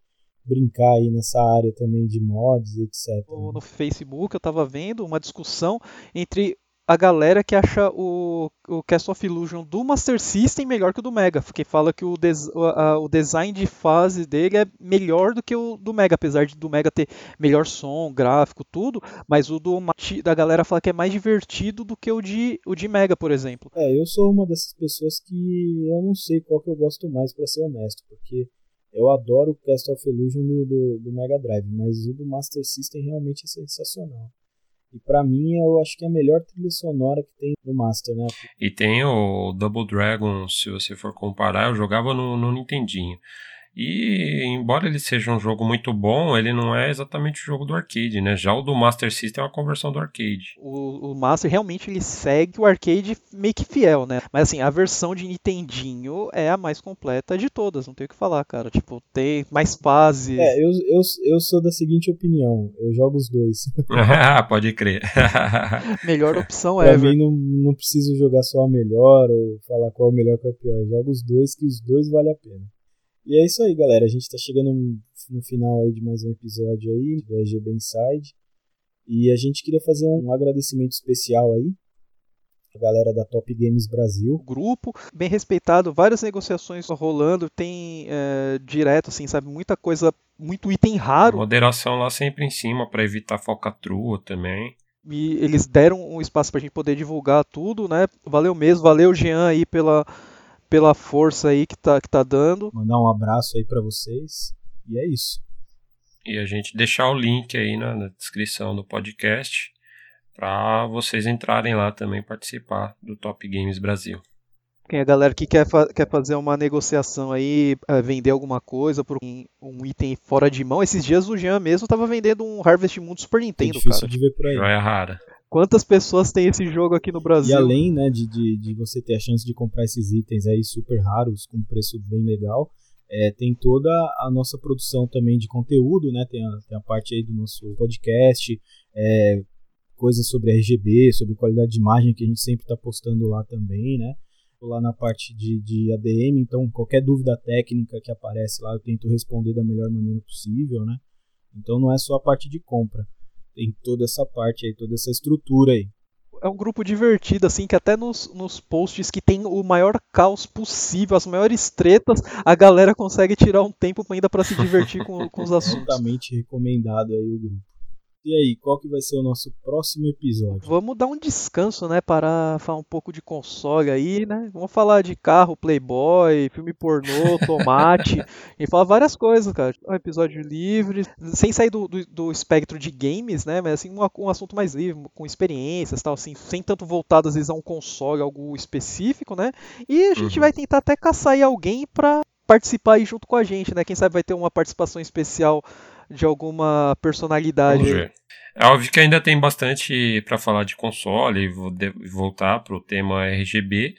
brincar aí nessa área também de mods, etc. No, no Facebook eu estava vendo uma discussão entre a galera que acha o, o Castle of Illusion do Master System melhor que o do Mega, porque fala que o, des, a, o design de fase dele é melhor do que o do Mega, apesar de do Mega ter melhor som, gráfico, tudo, mas o do da galera fala que é mais divertido do que o de, o de Mega, por exemplo. É, eu sou uma dessas pessoas que eu não sei qual que eu gosto mais, para ser honesto, porque eu adoro o Castle of Illusion do, do, do Mega Drive, mas o do Master System realmente é sensacional. E para mim eu acho que é a melhor trilha sonora que tem no Master, né? E tem o Double Dragon, se você for comparar, eu jogava no, no Nintendinho. E embora ele seja um jogo muito bom, ele não é exatamente o jogo do arcade, né? Já o do Master System é uma conversão do arcade. O, o Master realmente ele segue o arcade meio que fiel, né? Mas assim, a versão de Nintendinho é a mais completa de todas, não tem o que falar, cara. Tipo, tem mais fases. É, eu, eu, eu sou da seguinte opinião, eu jogo os dois. Pode crer. melhor opção é. Pra mim não, não preciso jogar só a melhor ou falar qual é o melhor qual é o pior. Eu jogo os dois que os dois vale a pena. E é isso aí, galera. A gente está chegando no final aí de mais um episódio aí do EGB Inside. E a gente queria fazer um agradecimento especial aí a galera da Top Games Brasil. Grupo bem respeitado, várias negociações rolando, tem é, direto, assim, sabe, muita coisa, muito item raro. Moderação lá sempre em cima para evitar falcatrua também. E eles deram um espaço para a gente poder divulgar tudo, né? Valeu mesmo, valeu Jean aí pela pela força aí que tá, que tá dando. Mandar um abraço aí para vocês. E é isso. E a gente deixar o link aí na, na descrição do podcast para vocês entrarem lá também participar do Top Games Brasil. Quem é a galera que quer, fa quer fazer uma negociação aí, uh, vender alguma coisa por um, um, item fora de mão. Esses dias o Jean mesmo tava vendendo um Harvest Moon Super Nintendo, é cara. De ver por aí. Joia rara. Quantas pessoas têm esse jogo aqui no Brasil? E além né, de, de, de, você ter a chance de comprar esses itens aí super raros, com preço bem legal, é, tem toda a nossa produção também de conteúdo, né? Tem a, tem a parte aí do nosso podcast, é, coisas sobre RGB, sobre qualidade de imagem que a gente sempre está postando lá também, né? Lá na parte de, de ADM, então qualquer dúvida técnica que aparece lá eu tento responder da melhor maneira possível, né? Então não é só a parte de compra tem toda essa parte aí, toda essa estrutura aí. É um grupo divertido, assim, que até nos, nos posts que tem o maior caos possível, as maiores tretas, a galera consegue tirar um tempo ainda para se divertir com, com os assuntos. Altamente recomendado aí o grupo. E aí, qual que vai ser o nosso próximo episódio? Vamos dar um descanso, né, para falar um pouco de console aí, né? Vamos falar de carro, Playboy, filme pornô, tomate, e falar várias coisas, cara. Um episódio livre, sem sair do, do, do espectro de games, né? Mas assim, um, um, assunto mais livre, com experiências, tal, assim, sem tanto voltado às vezes a um console, algo específico, né? E a gente uhum. vai tentar até caçar aí alguém para participar aí junto com a gente, né? Quem sabe vai ter uma participação especial de alguma personalidade. Vamos ver. É óbvio que ainda tem bastante para falar de console e voltar para o tema RGB,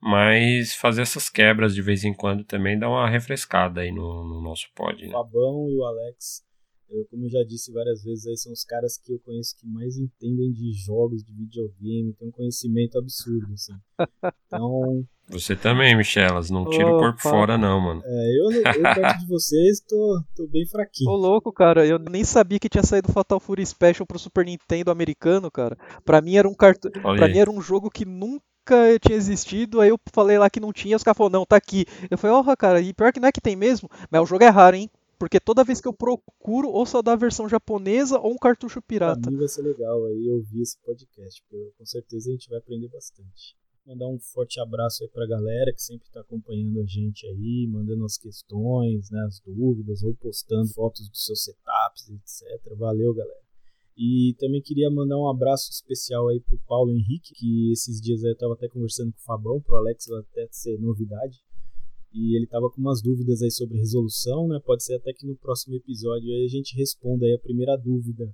mas fazer essas quebras de vez em quando também dá uma refrescada aí no, no nosso pod. Né? O Fabão e o Alex, eu, como eu já disse várias vezes, aí são os caras que eu conheço que mais entendem de jogos, de videogame, tem um conhecimento absurdo, assim. Então, você também, Michelas. Não tira o corpo fora, não, mano. É, eu, eu perto de vocês tô, tô bem fraquinho. Ô, louco, cara. Eu nem sabia que tinha saído Fatal Fury Special pro Super Nintendo americano, cara. Pra mim era um cartão. Pra mim era um jogo que nunca tinha existido. Aí eu falei lá que não tinha. Os caras falaram, não, tá aqui. Eu falei, ó, cara, e pior que não é que tem mesmo. Mas o jogo é raro, hein? Porque toda vez que eu procuro, ou só da versão japonesa ou um cartucho pirata. Pra mim vai ser legal aí ouvir esse podcast, porque com certeza a gente vai aprender bastante. Mandar um forte abraço aí pra galera que sempre está acompanhando a gente aí, mandando as questões, né, as dúvidas, ou postando fotos dos seus setups, etc. Valeu, galera. E também queria mandar um abraço especial aí pro Paulo Henrique, que esses dias eu estava até conversando com o Fabão, pro Alex vai até ser novidade. E ele estava com umas dúvidas aí sobre resolução, né? Pode ser até que no próximo episódio aí a gente responda aí a primeira dúvida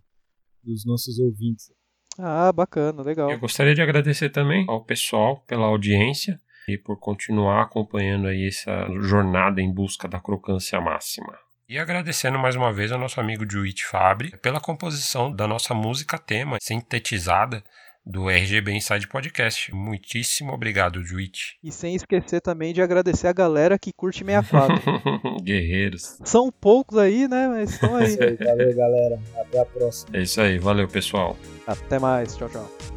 dos nossos ouvintes. Ah, bacana, legal. Eu gostaria de agradecer também ao pessoal pela audiência e por continuar acompanhando aí essa jornada em busca da crocância máxima. E agradecendo mais uma vez ao nosso amigo Juit Fabre pela composição da nossa música tema sintetizada do RGB Inside Podcast. Muitíssimo obrigado, Juit. E sem esquecer também de agradecer a galera que curte 64. Guerreiros. São poucos aí, né? Mas estão aí. É aí. Valeu, galera. Até a próxima. É isso aí. Valeu, pessoal. Até mais. Tchau, tchau.